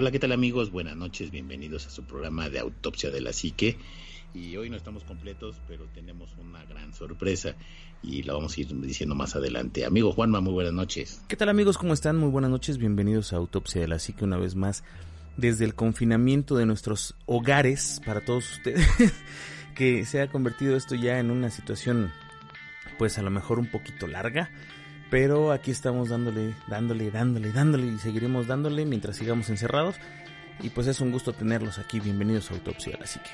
Hola, ¿qué tal amigos? Buenas noches, bienvenidos a su programa de Autopsia de la Psique. Y hoy no estamos completos, pero tenemos una gran sorpresa y la vamos a ir diciendo más adelante. Amigo Juanma, muy buenas noches. ¿Qué tal amigos? ¿Cómo están? Muy buenas noches. Bienvenidos a Autopsia de la Psique una vez más desde el confinamiento de nuestros hogares para todos ustedes. que se ha convertido esto ya en una situación pues a lo mejor un poquito larga. Pero aquí estamos dándole, dándole, dándole, dándole y seguiremos dándole mientras sigamos encerrados. Y pues es un gusto tenerlos aquí. Bienvenidos a Autopsia de la Psique.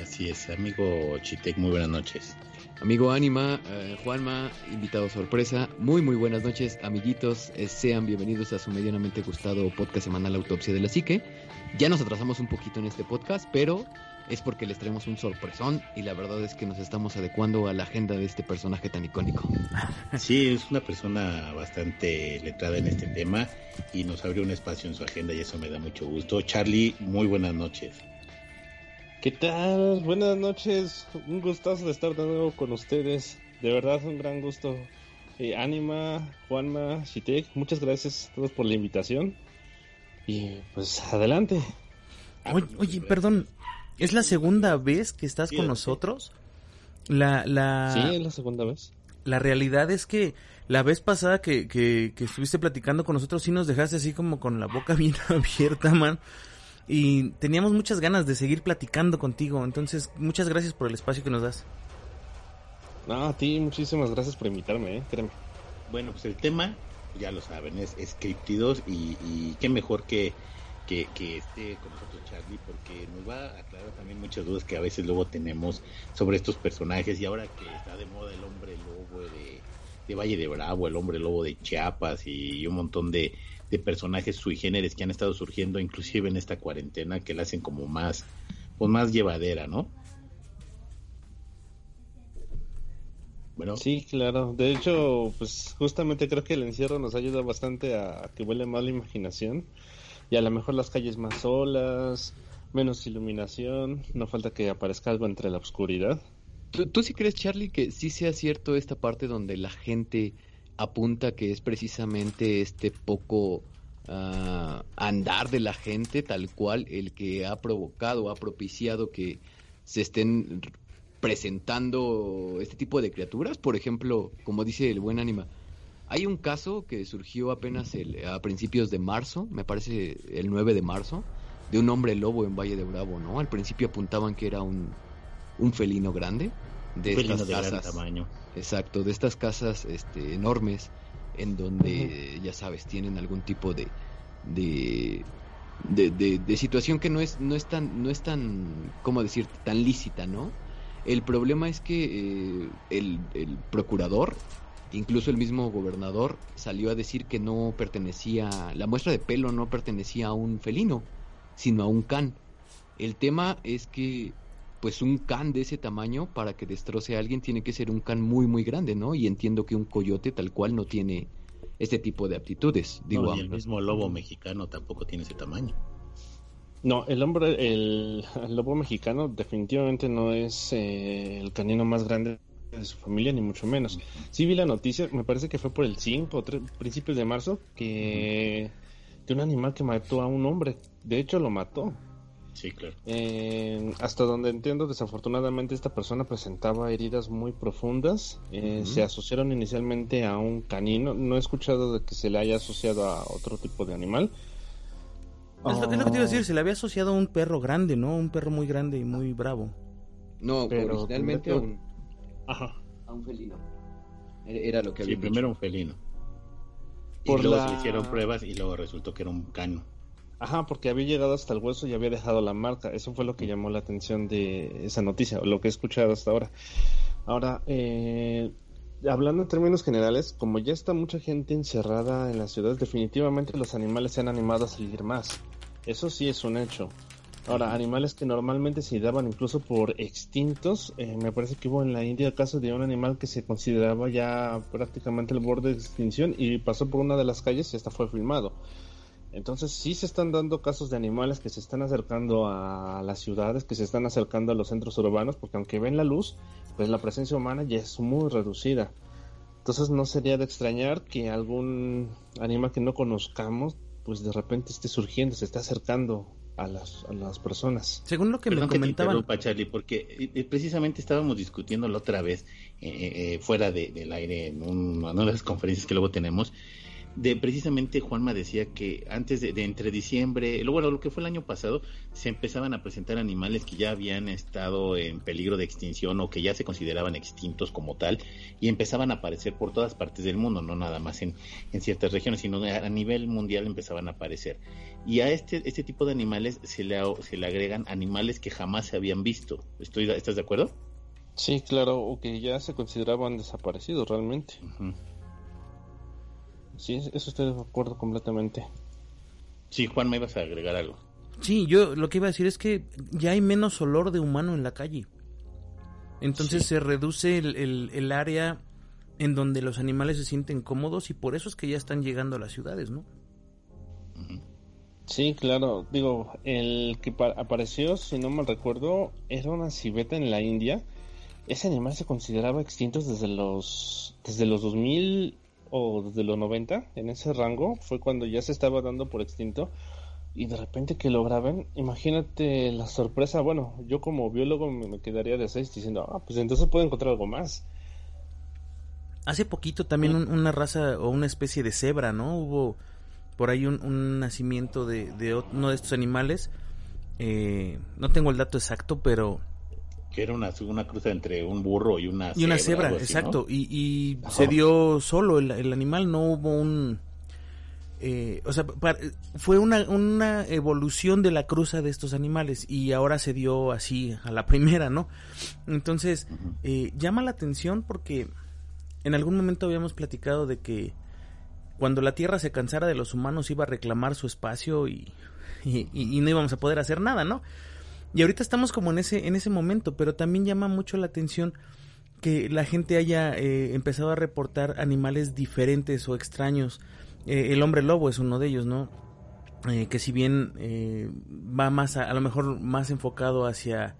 Así es, amigo Chitec, muy buenas noches. Amigo Anima, eh, Juanma, invitado sorpresa, muy muy buenas noches amiguitos, eh, sean bienvenidos a su medianamente gustado podcast semanal Autopsia de la Psique. Ya nos atrasamos un poquito en este podcast, pero es porque les traemos un sorpresón y la verdad es que nos estamos adecuando a la agenda de este personaje tan icónico. Sí, es una persona bastante letrada en este tema y nos abrió un espacio en su agenda y eso me da mucho gusto. Charlie, muy buenas noches. ¿Qué tal? Buenas noches. Un gustazo de estar de nuevo con ustedes. De verdad, un gran gusto. Eh, Anima, Juanma, Shitek, muchas gracias a todos por la invitación. Y pues adelante. Oye, oye, perdón, ¿es la segunda vez que estás con nosotros? La, la, Sí, es la segunda vez. la realidad es que la vez pasada que, que, que estuviste platicando con nosotros sí nos dejaste así como con la boca bien abierta, man. Y teníamos muchas ganas de seguir platicando contigo. Entonces, muchas gracias por el espacio que nos das. No, a ti muchísimas gracias por invitarme, eh, créeme. Bueno, pues el tema, ya lo saben, es, es Criptidos y, y qué mejor que, que, que esté con nosotros Charlie porque nos va a aclarar también muchas dudas que a veces luego tenemos sobre estos personajes y ahora que está de moda el hombre lobo de, de Valle de Bravo, el hombre lobo de Chiapas y un montón de, de personajes sui generis que han estado surgiendo inclusive en esta cuarentena que la hacen como más, pues más llevadera, ¿no? Bueno, Sí, claro. De hecho, pues justamente creo que el encierro nos ayuda bastante a, que vuele más la imaginación. Y a lo mejor las calles más solas, menos iluminación, no falta que aparezca algo entre la oscuridad. ¿Tú, tú sí crees, Charlie, que sí sea cierto esta parte donde la gente apunta que es precisamente este poco ah, andar de la gente tal cual el que ha provocado, ha propiciado que se estén presentando este tipo de criaturas? Por ejemplo, como dice el buen ánima, hay un caso que surgió apenas el- a principios de marzo, me parece el 9 de marzo, de un hombre lobo en Valle de Bravo, ¿no? Al principio apuntaban que era un, un felino grande de felino estas de gran casas. tamaño. Exacto, de estas casas este, enormes en donde, ya sabes, tienen algún tipo de, de, de, de- de situación que no es, no es tan, no es tan, ¿cómo decirte?, tan lícita, ¿no? El problema es que eh, el, el procurador, incluso el mismo gobernador, salió a decir que no pertenecía, la muestra de pelo no pertenecía a un felino, sino a un can. El tema es que pues un can de ese tamaño para que destroce a alguien tiene que ser un can muy muy grande, ¿no? Y entiendo que un coyote tal cual no tiene este tipo de aptitudes. Digo, No, y el mismo lobo mexicano tampoco tiene ese tamaño. No, el hombre, el, el lobo mexicano definitivamente no es eh, el canino más grande de su familia, ni mucho menos. Sí vi la noticia, me parece que fue por el 5 o 3, principios de marzo, que de un animal que mató a un hombre. De hecho, lo mató. Sí, claro. Eh, hasta donde entiendo, desafortunadamente esta persona presentaba heridas muy profundas. Eh, Se asociaron inicialmente a un canino. No he escuchado de que se le haya asociado a otro tipo de animal. Es lo, es lo que te iba a decir, se le había asociado a un perro grande, ¿no? Un perro muy grande y muy bravo. No, Pero originalmente a un, Ajá. a un felino. Era, lo que Sí, había primero un felino. Y Por luego la- se le hicieron pruebas y luego resultó que era un cano. Ajá, porque había llegado hasta el hueso y había dejado la marca. Eso fue lo que llamó la atención de esa noticia, o lo que he escuchado hasta ahora. Ahora, eh, hablando en términos generales, como ya está mucha gente encerrada en las ciudades, definitivamente los animales se han animado a salir más. Eso sí es un hecho. Ahora, animales que normalmente se daban incluso por extintos, eh, me parece que hubo en la India el caso de un animal que se consideraba ya prácticamente el borde de extinción y pasó por una de las calles y hasta fue filmado. Entonces sí se están dando casos de animales que se están acercando a las ciudades, que se están acercando a los centros urbanos, porque aunque ven la luz, pues la presencia humana ya es muy reducida. Entonces no sería de extrañar que algún animal que no conozcamos, pues de repente esté surgiendo, se esté acercando a las, a las personas. Según lo que Perdón me que te comentaban, interrumpa, Charlie, porque eh, eh, precisamente estábamos discutiendo la otra vez, eh, fuera de- del aire, en un- una de las conferencias que luego tenemos, de precisamente Juanma decía que antes de, de entre diciembre, luego lo que fue el año pasado, se empezaban a presentar animales que ya habían estado en peligro de extinción o que ya se consideraban extintos como tal y empezaban a aparecer por todas partes del mundo, no nada más en, en ciertas regiones, sino a nivel mundial empezaban a aparecer. Y a este, este tipo de animales se le, se le agregan animales que jamás se habían visto. Estoy, ¿Estás de acuerdo? Sí, claro, o que ya se consideraban desaparecidos realmente. Sí, eso estoy de acuerdo completamente. Sí, Juan, me ibas a agregar algo. sí, yo lo que iba a decir es que ya hay menos olor de humano en la calle. Entonces Sí. se reduce el, el- el área en donde los animales se sienten cómodos y por eso es que ya están llegando a las ciudades, ¿no? Sí, claro. Digo, el que pa- apareció, si no mal recuerdo, era una civeta en la India. Ese animal se consideraba extinto desde los desde los 2000 o desde los 90, en ese rango, fue cuando ya se estaba dando por extinto. Y de repente que lo graben, imagínate la sorpresa. Bueno, yo como biólogo me, quedaría de seis diciendo, ah, pues entonces puedo encontrar algo más. Hace poquito también un- una raza o una especie de cebra, ¿no? Hubo por ahí un, nacimiento de, de uno de estos animales. Eh, no tengo el dato exacto, pero... Que era una, una cruza entre un burro y una Y una cebra, cebra, así, exacto. ¿no? Y, y Ajá. se dio solo el, el animal, no hubo un... eh, o sea, fue una, una evolución de la cruza de estos animales y ahora se dio así a la primera, ¿no? Entonces, eh, llama la atención porque en algún momento habíamos platicado de que cuando la Tierra se cansara de los humanos iba a reclamar su espacio y- y no íbamos a poder hacer nada, ¿no? Y ahorita estamos como en ese, en ese momento, pero también llama mucho la atención que la gente haya eh, empezado a reportar animales diferentes o extraños. Eh, el hombre lobo es uno de ellos, ¿no? Eh, que si bien eh, va más, a, a lo mejor más enfocado hacia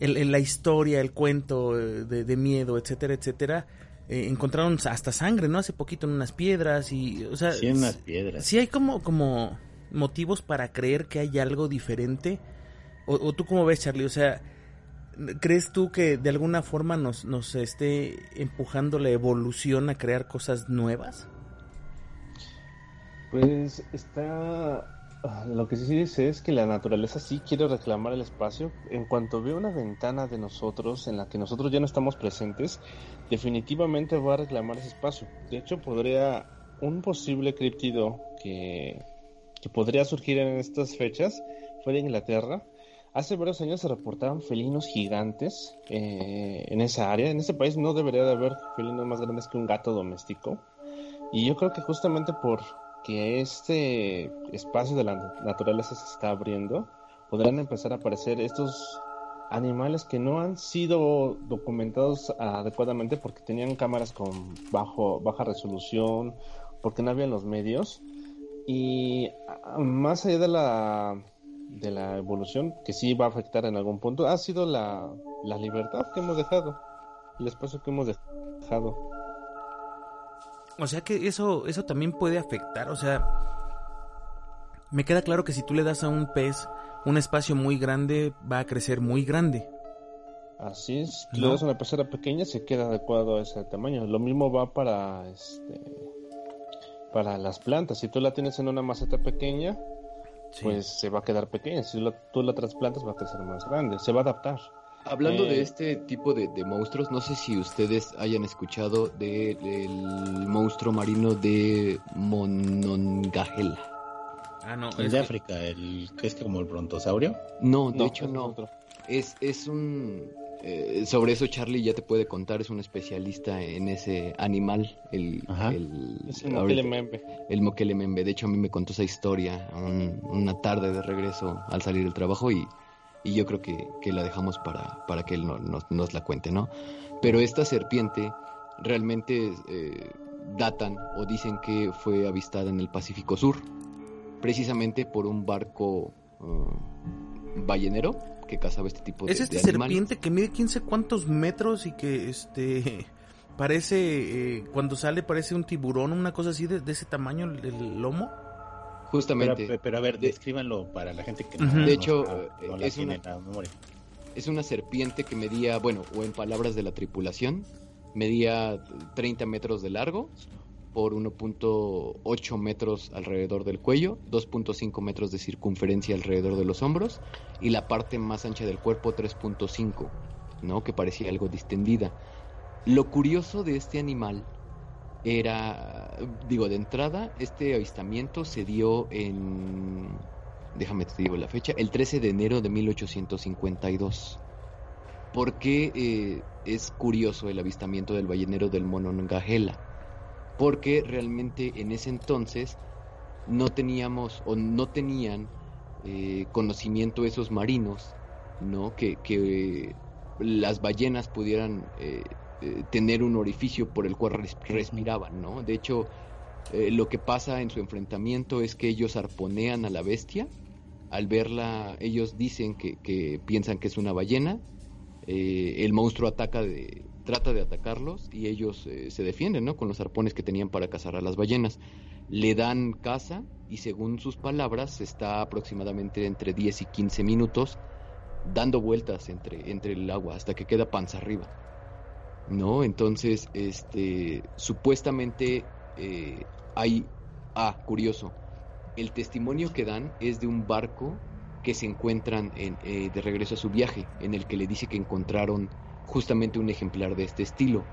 el, el- la historia, el cuento de, de miedo, etcétera, etcétera, encontraron hasta sangre, ¿no? Hace poquito en unas piedras y, o sea, Sí, en unas piedras. sí hay como, como motivos para creer que hay algo diferente. O, o tú cómo ves, Charlie, o sea, ¿crees tú que de alguna forma nos, nos esté empujando la evolución a crear cosas nuevas? Pues está... Lo que sí dice es que la naturaleza sí quiere reclamar el espacio. En cuanto ve una ventana de nosotros en la que nosotros ya no estamos presentes, definitivamente va a reclamar ese espacio. De hecho, podría un posible criptido que, que podría surgir en estas fechas fue de Inglaterra. Hace varios años se reportaban felinos gigantes eh, en esa área. En ese país no debería de haber felinos más grandes que un gato doméstico. Y yo creo que justamente por que este espacio de la naturaleza se está abriendo, podrán empezar a aparecer estos animales que no han sido documentados adecuadamente porque tenían cámaras con bajo, baja resolución, porque no habían los medios. Y más allá de la, de la evolución, que sí va a afectar en algún punto, ha sido la, la libertad que hemos dejado, el espacio que hemos dejado. O sea que eso, eso también puede afectar, o sea, me queda claro que si tú le das a un pez un espacio muy grande va a crecer muy grande. Así es, si No. le das una pecera pequeña se queda adecuado a ese tamaño. Lo mismo va para este para las plantas. Si tú la tienes en una maceta pequeña, Sí. pues se va a quedar pequeña. Si la- tú la trasplantas va a crecer más grande. Se va a adaptar. Hablando de Eh, este tipo de, de monstruos, no sé si ustedes hayan escuchado de- del monstruo marino de Monongahela. ah, no, El es de que- África, el que es como el brontosaurio. No, de No, hecho no. otro. Es, es un... eh, sobre eso Charlie ya te puede contar, es un especialista en ese animal, el... El Es el ahorita- Moquele el. De hecho, a mí me contó esa historia un- una tarde de regreso al salir del trabajo y, y yo creo que, que la dejamos para, para que él no- nos, nos la cuente, ¿no? Pero esta serpiente realmente eh, datan o dicen que fue avistada en el Pacífico Sur, precisamente por un barco eh, ballenero que cazaba este tipo de, Es esta de serpiente que mide 15 cuantos metros y que este parece eh, cuando sale parece un tiburón, una cosa así de, de ese tamaño el, el lomo. Justamente. pero a ver, De- descríbanlo para la gente que no, De hecho, no eh, la es tiene una- en la memoria. Es una serpiente que medía, bueno, o en palabras de la tripulación, medía 30 metros de largo por 1.8 metros alrededor del cuello, 2.5 metros de circunferencia alrededor de los hombros y la parte más ancha del cuerpo 3.5, ¿no? Que parecía algo distendida. Lo curioso de este animal era, digo, de entrada, este avistamiento se dio en, déjame te digo la fecha, el 13 de enero de 1852. ¿Por qué eh, es curioso el avistamiento del ballenero del Monongahela? Porque realmente en ese entonces no teníamos o no tenían eh, conocimiento esos marinos, ¿no? Que, que las ballenas pudieran eh, eh, tener un orificio por el cual res- respiraban, ¿no? De hecho, lo que pasa en su enfrentamiento es que ellos arponean a la bestia. Al verla, ellos dicen que, que piensan que es una ballena. El monstruo ataca de, trata de atacarlos y ellos eh, se defienden, ¿no? Con los arpones que tenían para cazar a las ballenas. Le dan caza y según sus palabras está aproximadamente entre 10 y 15 minutos dando vueltas entre, entre el agua hasta que queda panza arriba. ¿No? Entonces, este, supuestamente eh, hay, ah, curioso, el testimonio que dan es de un barco que se encuentran en, eh, de regreso a su viaje, en el que le dice que encontraron justamente un ejemplar de este estilo.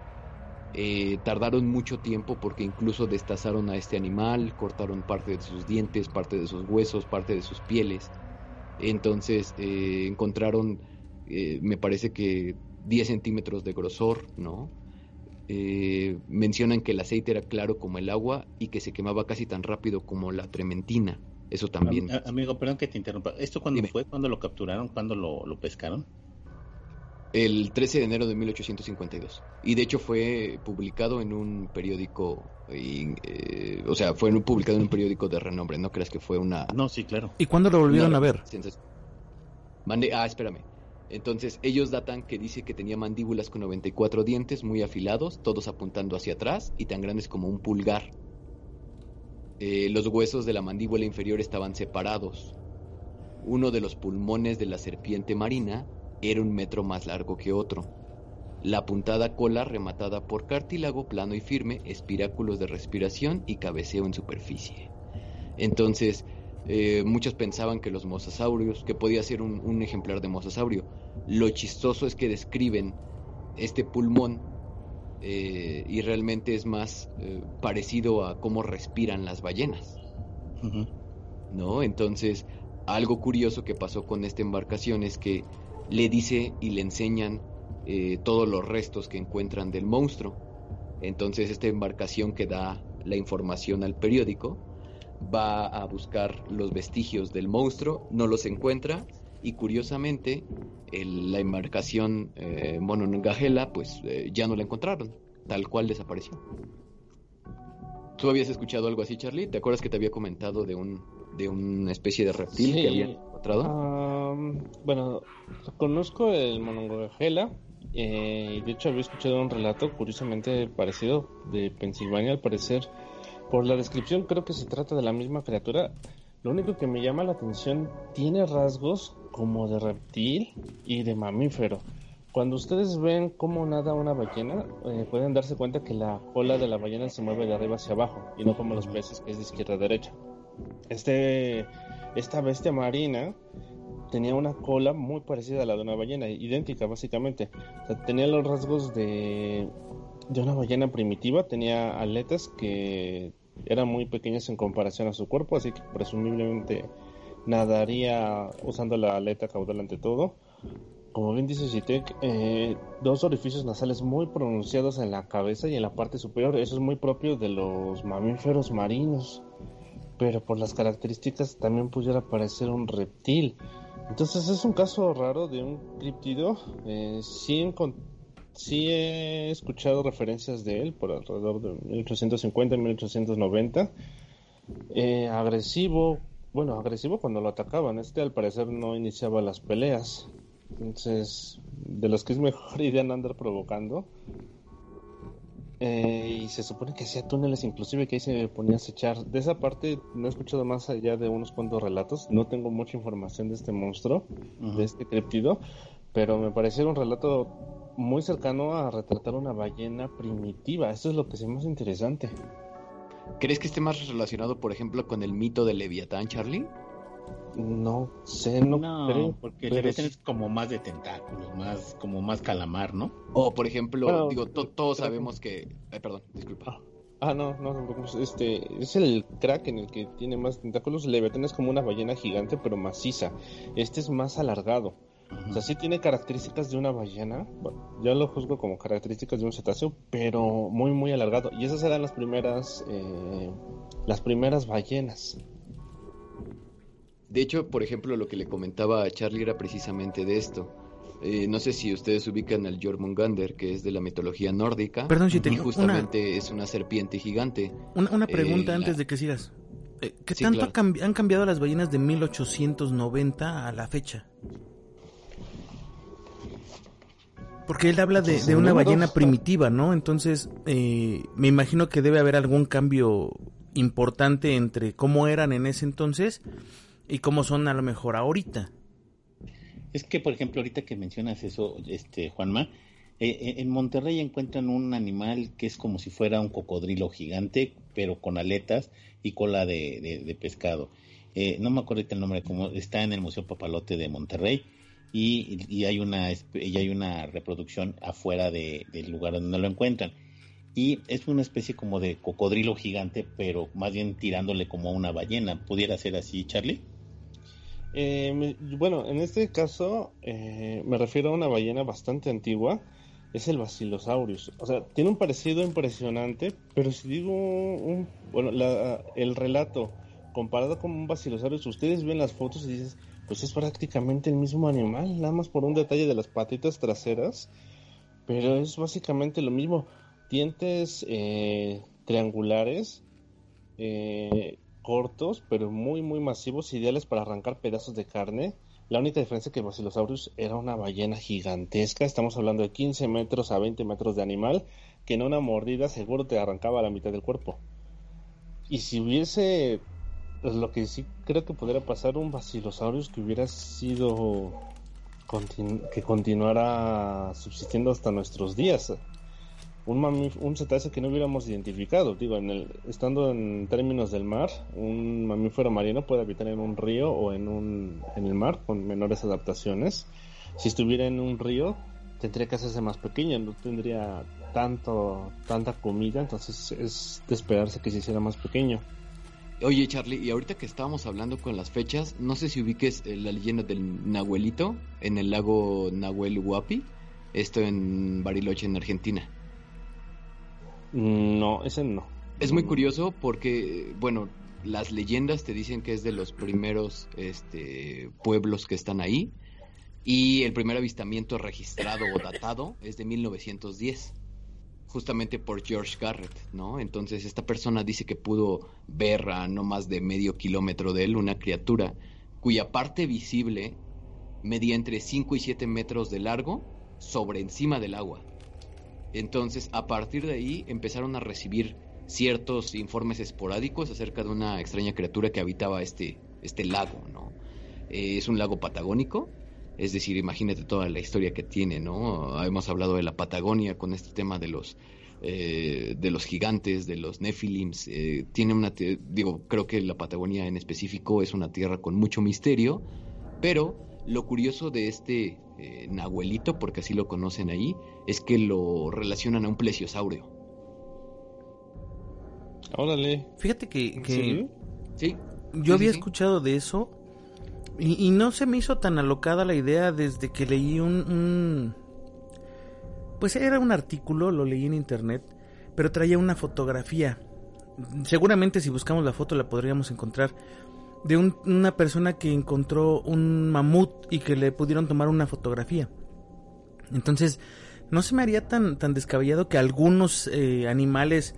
Eh, tardaron mucho tiempo porque incluso destazaron a este animal, cortaron parte de sus dientes, parte de sus huesos, parte de sus pieles. Entonces eh, encontraron, eh, me parece que 10 centímetros de grosor, ¿no? Eh, mencionan que el aceite era claro como el agua y que se quemaba casi tan rápido como la trementina. Eso también. Am- Amigo, perdón que te interrumpa. ¿Esto cuándo Dime. fue? ¿Cuándo lo capturaron? ¿Cuándo lo, lo pescaron? El 13 de enero de 1852. Y de hecho fue publicado en un periódico, y, eh, o sea, fue en un- publicado en un periódico de renombre, no creas que fue una... No, sí, claro. ¿Y cuándo lo volvieron a ver? Mande- ah, espérame. Entonces, ellos datan que dice que tenía mandíbulas con 94 dientes muy afilados, todos apuntando hacia atrás y tan grandes como un pulgar. Eh, los huesos de la mandíbula inferior estaban separados. Uno de los pulmones de la serpiente marina era un metro más largo que otro. La apuntada cola rematada por cartílago plano y firme, espiráculos de respiración y cabeceo en superficie. Entonces, eh, muchos pensaban que los mosasaurios, que podía ser un, un ejemplar de mosasaurio. Lo chistoso es que describen este pulmón eh, y realmente es más eh, parecido a cómo respiran las ballenas. ¿no? Entonces, algo curioso que pasó con esta embarcación es que le dice y le enseñan eh, todos los restos que encuentran del monstruo. Entonces, esta embarcación que da la información al periódico va a buscar los vestigios del monstruo, no los encuentra y curiosamente el- la embarcación eh, Monongahela pues eh, ya no la encontraron, tal cual desapareció. ¿Tú habías escuchado algo así, Charlie? ¿Te acuerdas que te había comentado de un de una especie de reptil Sí. que habían encontrado? Am, bueno, conozco el Monongahela. Eh, de hecho, había escuchado un relato curiosamente parecido de Pensilvania, al parecer. Por la descripción, creo que se trata de la misma criatura. Lo único que me llama la atención, tiene rasgos como de reptil y de mamífero. Cuando ustedes ven cómo nada una ballena, eh, pueden darse cuenta que la cola de la ballena se mueve de arriba hacia abajo y no como los peces que es de izquierda a derecha. Este, esta bestia marina tenía una cola muy parecida a la de una ballena, idéntica básicamente. Tenía los rasgos de, de una ballena primitiva, tenía aletas que eran muy pequeñas en comparación a su cuerpo, así que presumiblemente nadaría usando la aleta caudal ante todo. Como bien dice Zitek, eh, dos orificios nasales muy pronunciados en la cabeza y en la parte superior. Eso es muy propio de los mamíferos marinos. Pero por las características también pudiera parecer un reptil. Entonces es un caso raro de un criptido. Eh, sí, he escuchado referencias de él por alrededor de 1850 1890. Eh, agresivo, bueno, agresivo cuando lo atacaban. Este al parecer no iniciaba las peleas. Entonces, de los que es mejor idea no andar provocando. Eh, y se supone que hacía túneles, inclusive que ahí se ponía a acechar. De esa parte no he escuchado más allá de unos cuantos relatos. No tengo mucha información de este monstruo, de este criptido, pero me pareció un relato muy cercano a retratar una ballena primitiva. Eso es lo que es más interesante. ¿Crees que esté más relacionado, por ejemplo, con el mito del Leviatán, Charlie? No sé, no, No, creo. porque el pero es como más de tentáculos, más como más calamar, ¿no? O, por ejemplo, Bueno, digo, to- todos sabemos que... Ay, perdón, disculpa. Ah, no, no, no, no, este es el crack en el que tiene más tentáculos. El Leviatán es como una ballena gigante, pero maciza. Este es más alargado. O sea, sí tiene características de una ballena. Bueno, yo lo juzgo como características de un cetáceo, pero muy, muy alargado. Y esas eran las primeras, eh, las primeras ballenas. De hecho, por ejemplo, lo que le comentaba a Charlie era precisamente de esto. Eh, no sé si ustedes ubican al Jormungandr, que es de la mitología nórdica. Perdón, si te y una, justamente es una serpiente gigante. una, una pregunta Eh, antes la- de que sigas. Eh, ¿Qué Sí, tanto claro. ha cambi- han cambiado las ballenas de 1890 a la fecha? Porque él habla de, Pues, de una ballena primitiva, ¿no? Entonces, eh, me imagino que debe haber algún cambio importante entre cómo eran en ese entonces y cómo son a lo mejor ahorita. Es que, por ejemplo, ahorita que mencionas eso, este Juanma, eh, eh, en Monterrey encuentran un animal que es como si fuera un cocodrilo gigante, pero con aletas y cola de, pescado. Eh, no me acuerdo el nombre, como está en el Museo Papalote de Monterrey y, y hay una y hay una reproducción afuera de- del lugar donde lo encuentran. Y es una especie como de cocodrilo gigante, pero más bien tirándole como a una ballena. ¿Pudiera ser así, Charlie? Eh, bueno, en este caso eh, me refiero a una ballena bastante antigua. Es el Basilosaurus. O sea, tiene un parecido impresionante, pero si digo bueno, el relato comparado con un Basilosaurus, ustedes ven las fotos y dices, pues es prácticamente el mismo animal, nada más por un detalle de las patitas traseras, pero es básicamente lo mismo. Dientes eh, triangulares, eh, cortos, pero muy, muy masivos, ideales para arrancar pedazos de carne. La única diferencia es que Basilosaurus era una ballena gigantesca, estamos hablando de 15 metros a 20 metros de animal, que en una mordida seguro te arrancaba la mitad del cuerpo. Y si hubiese, pues, lo que sí creo que podría pasar, un Basilosaurus que hubiera sido, que continuara subsistiendo hasta nuestros días un, un cetáceo que no hubiéramos identificado. Digo, en el, estando en términos del mar, un mamífero marino puede habitar en un río o en, un, en el mar con menores adaptaciones. Si estuviera en un río, tendría que hacerse más pequeño, no tendría tanto tanta comida, entonces es de esperarse que se hiciera más pequeño. Oye, Charlie, y ahorita que estábamos hablando con las fechas, no sé si ubiques eh, la leyenda del Nahuelito en el lago Nahuel Huapi, esto en Bariloche, en Argentina. No, ese no. Es muy curioso porque, bueno, las leyendas te dicen que es de los primeros este, pueblos que están ahí y el primer avistamiento registrado o datado es de 1910, justamente por George Garrett, ¿no? Entonces esta persona dice que pudo ver a no más de medio kilómetro de él una criatura cuya parte visible medía entre 5 y 7 metros de largo sobre encima del agua. Entonces, a partir de ahí empezaron a recibir ciertos informes esporádicos acerca de una extraña criatura que habitaba este, este lago, ¿no? Eh, es un lago patagónico, es decir, imagínate toda la historia que tiene, ¿no? Hemos hablado de la Patagonia con este tema de los eh, de los gigantes, de los Nephilims. Eh, tiene una, digo, creo que la Patagonia en específico es una tierra con mucho misterio, pero lo curioso de este eh, Nahuelito, porque así lo conocen ahí, es que lo relacionan a un plesiosaurio. Órale. Fíjate que, que ¿Sí? Sí. yo Sí, había sí, escuchado de eso y, y no se me hizo tan alocada la idea desde que leí un, un- Pues era un artículo, lo leí en internet, pero traía una fotografía. Seguramente si buscamos la foto la podríamos encontrar. De un- una persona que encontró un mamut y que le pudieron tomar una fotografía. Entonces, no se me haría tan, tan descabellado que algunos eh, animales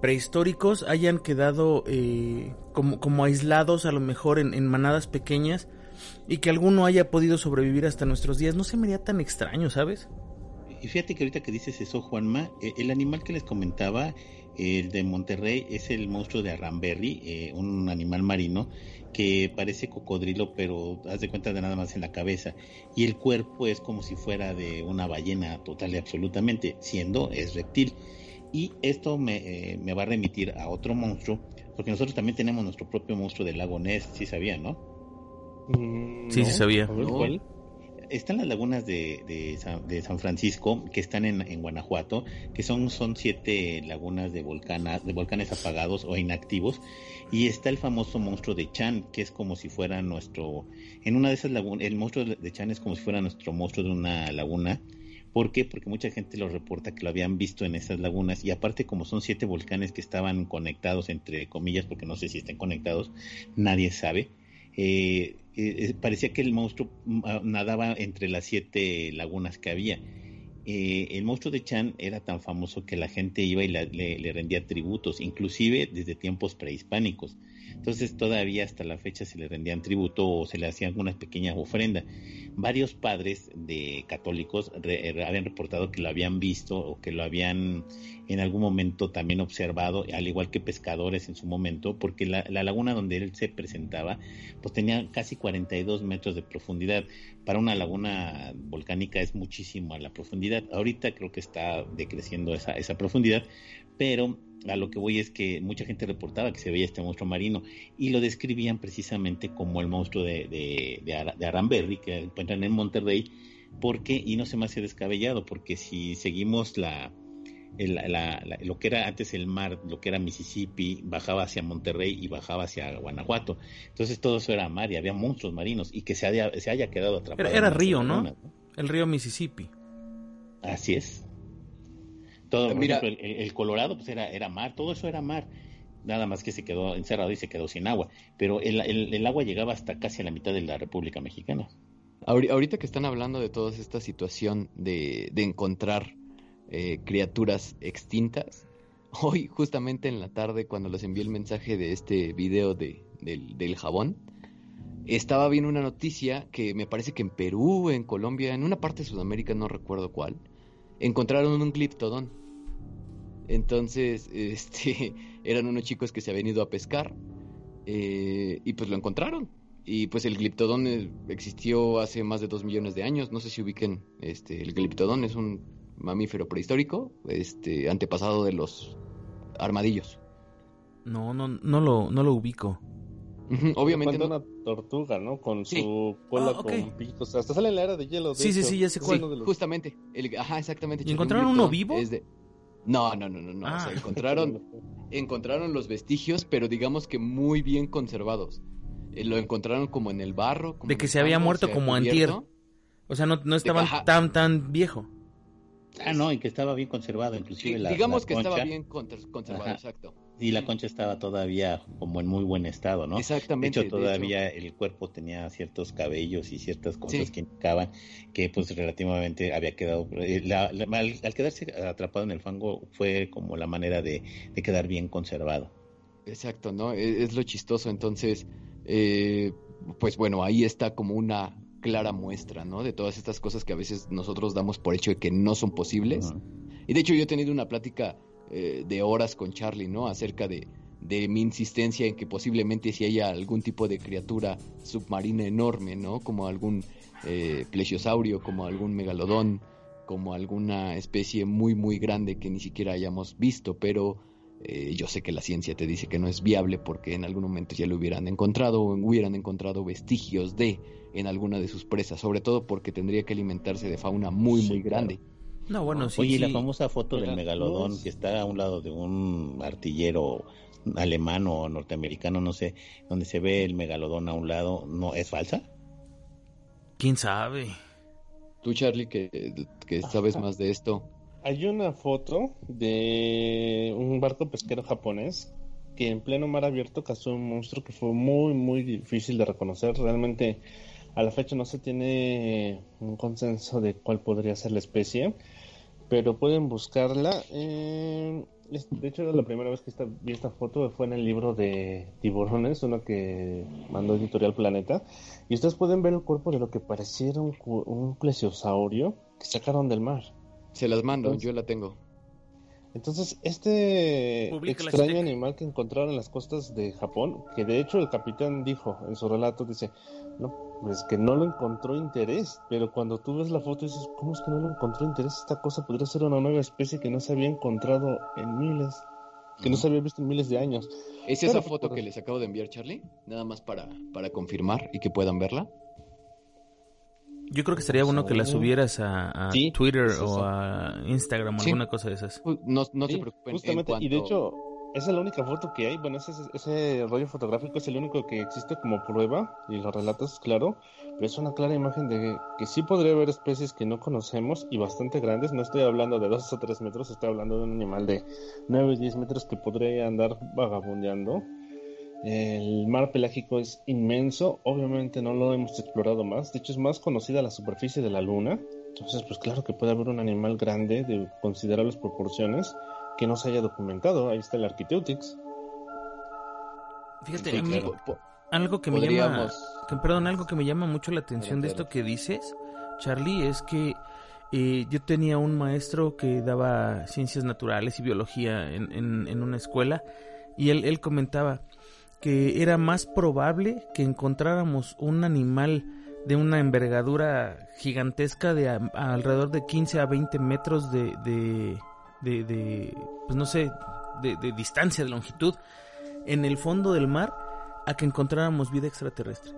prehistóricos hayan quedado eh, como, como aislados a lo mejor en, en manadas pequeñas y que alguno haya podido sobrevivir hasta nuestros días. No se me haría tan extraño, ¿sabes? Y fíjate que ahorita que dices eso, Juanma, eh, el animal que les comentaba, el de Monterrey, es el monstruo de Arramberry, eh, un animal marino que parece cocodrilo, pero haz de cuenta de nada más en la cabeza. Y el cuerpo es como si fuera de una ballena total y absolutamente, siendo es reptil. Y esto me, eh, me va a remitir a otro monstruo, porque nosotros también tenemos nuestro propio monstruo del lago Ness, si sabían, ¿no? Mm, Sí, sí sabía. No. ¿cuál? Están las lagunas de, de, San, Francisco, que están en, Guanajuato, que son, siete lagunas de, volcana- de volcanes apagados o inactivos. Y está el famoso monstruo de Chan, que es como si fuera nuestro... En una de esas lagunas, el monstruo de Chan es como si fuera nuestro monstruo de una laguna. ¿Por qué? Porque mucha gente lo reporta que lo habían visto en esas lagunas. Y aparte, como son siete volcanes que estaban conectados, entre comillas, porque no sé si están conectados, nadie sabe. Eh, eh, parecía que el monstruo mm, ah, nadaba entre las siete lagunas que había. Eh, el monstruo de Chan era tan famoso que la gente iba y le, le rendía tributos, inclusive desde tiempos prehispánicos. Entonces todavía hasta la fecha se le rendían tributo o se le hacían una pequeña ofrenda. Varios padres de católicos re- re- habían reportado que lo habían visto o que lo habían en algún momento también observado, al igual que pescadores en su momento, porque la, la laguna donde él se presentaba pues tenía casi 42 metros de profundidad. Para una laguna volcánica es muchísimo a la profundidad. Ahorita creo que está decreciendo esa, esa profundidad, pero a lo que voy es que mucha gente reportaba que se veía este monstruo marino y lo describían precisamente como el monstruo de, de, de, que encuentran en Monterrey, porque, y no se me hace descabellado, porque si seguimos la, el- la- la- lo que era antes el mar, lo que era Mississippi, bajaba hacia Monterrey y bajaba hacia Guanajuato. Entonces todo eso era mar y había monstruos marinos y que se haya, se haya quedado atrapado. Era, era río, ¿no? El río Mississippi. Así es. Todo, por Mira- ejemplo, el, el Colorado pues era, era mar, todo eso era mar. Nada más que se quedó encerrado y se quedó sin agua. Pero el, el- el agua llegaba hasta casi a la mitad de la República Mexicana. Ahori- Ahorita que están hablando de toda esta situación de, de encontrar eh, criaturas extintas, hoy justamente en la tarde cuando les envié el mensaje de este video de, del, del jabón, estaba viendo una noticia que me parece que en Perú, en Colombia, en una parte de Sudamérica, no recuerdo cuál, encontraron un gliptodón. Entonces, este, eran unos chicos que se habían ido a pescar eh, y pues lo encontraron. Y pues el gliptodón eh, existió hace más de dos millones de años. No sé si ubiquen, este, el gliptodón es un mamífero prehistórico, este, antepasado de los armadillos. No, no, no lo, no lo ubico. Obviamente no- una tortuga, ¿no? Con Sí. su cola Ah, ok. con piquitos. Hasta sale en la era de hielo. de Sí, sí, hecho. sí, ya sé cuál. justamente, el- ajá, exactamente. ¿Y encontraron uno vivo? es de- No, no, no, no, no. o Ah. sea, encontraron, encontraron los vestigios, pero digamos que muy bien conservados. Eh, lo encontraron como en el barro. como De que se había muerto o sea, como antier. O sea, no, no estaban tan, tan viejo. Ah, no, y que estaba bien conservado, inclusive Sí, la, digamos la que estaba bien conservado, Ajá. exacto. Y la concha estaba todavía como en muy buen estado, ¿no? De Exactamente. hecho, todavía el cuerpo tenía ciertos cabellos y ciertas cosas Sí. que indicaban que, pues, relativamente había quedado. eh, la- la- al, al quedarse atrapado en el fango, fue como la manera de, de quedar bien conservado. Exacto, ¿no? E- Es, lo chistoso. Entonces, eh, pues bueno, ahí está como una clara muestra, ¿no? De todas estas cosas que a veces nosotros damos por hecho de que no son posibles. Y de hecho yo he tenido una plática eh, de horas con Charlie, ¿no? Acerca de, de mi insistencia en que posiblemente si haya algún tipo de criatura submarina enorme, ¿no? Como algún eh, plesiosaurio, como algún megalodón, como alguna especie muy muy grande que ni siquiera hayamos visto, pero eh, yo sé que la ciencia te dice que no es viable porque en algún momento ya lo hubieran encontrado o hubieran encontrado vestigios de en alguna de sus presas, sobre todo porque tendría que alimentarse de fauna muy muy grande. No, bueno, sí. Oye, la famosa foto del megalodón que está a un lado de un artillero alemán o norteamericano, no sé, donde se ve el megalodón a un lado, ¿no es falsa? ¿Quién sabe? Tú, Charlie, que, que sabes más de esto, Hay una foto de un barco pesquero japonés que en pleno mar abierto cazó un monstruo que fue muy, muy difícil de reconocer. Realmente a la fecha no se tiene un consenso de cuál podría ser la especie, pero pueden buscarla. Eh, es- de hecho, la primera vez que esta- vi esta foto fue en el libro de tiburones, uno que mandó Editorial Planeta. Y ustedes pueden ver el cuerpo de lo que pareciera un, cu- un plesiosaurio que sacaron del mar. se las mando, Entonces- yo la tengo. Entonces, este Publica extraño animal que encontraron en las costas de Japón, que de hecho el capitán dijo en su relato, dice, no, pues que no lo encontró interés, pero cuando tú ves la foto dices, ¿cómo es que no lo encontró interés? Esta cosa podría ser una nueva especie que no se había encontrado en miles, que no se había visto en miles de años. ¿Es esa foto que les acabo de enviar, Charlie? Nada más para, para confirmar y que puedan verla. Yo creo que estaría bueno que la subieras a, a Sí, Twitter es o a Instagram o Sí. alguna cosa de esas. No, no se Sí, preocupen. Justamente, en y de hecho, esa es la única foto que hay. Bueno, ese, rollo fotográfico es el único que existe como prueba, y los relatos, claro, pero es una clara imagen de que sí podría haber especies que no conocemos y bastante grandes. No estoy hablando de 2 o 3 metros, estoy hablando de un animal de 9 o 10 metros que podría andar vagabundeando. El mar pelágico es inmenso, obviamente no lo hemos explorado más, de hecho es más conocida la superficie de la luna, entonces pues claro que puede haber un animal grande de considerables proporciones que no se haya documentado, ahí está el Architeuthix. Fíjate, Sí, mí, algo que me llama, que, perdón, algo que me llama mucho la atención de esto que dices, Charlie, es que eh, yo tenía un maestro que daba ciencias naturales y biología en, en- en una escuela y él, él comentaba que era más probable que encontráramos un animal de una envergadura gigantesca de a- a alrededor de 15 a 20 metros de, de, de, de, pues no sé, de, de distancia, de longitud, en el fondo del mar a que encontráramos vida extraterrestre.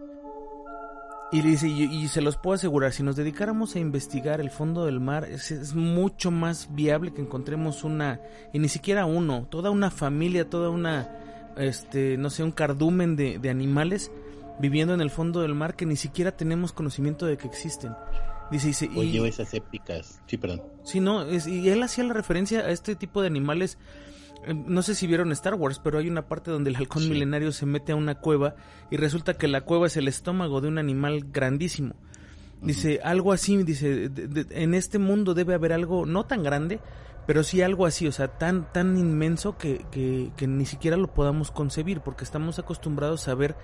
Y, dice, y se los puedo asegurar, si nos dedicáramos a investigar el fondo del mar, es, es mucho más viable que encontremos una, y ni siquiera uno, toda una familia, toda una, este, no sé, un cardumen de, de animales viviendo en el fondo del mar que ni siquiera tenemos conocimiento de que existen. Dice, dice, y, Oye, esas épicas. Sí, perdón. Sí, no, es, y él hacía la referencia a este tipo de animales. eh, No sé si vieron Star Wars, pero hay una parte donde el halcón Sí. milenario se mete a una cueva y resulta que la cueva es el estómago de un animal grandísimo. Dice, algo así, dice, de- de- en este mundo debe haber algo no tan grande, pero sí algo así, o sea, tan, tan inmenso que, que, que ni siquiera lo podamos concebir, porque estamos acostumbrados a ver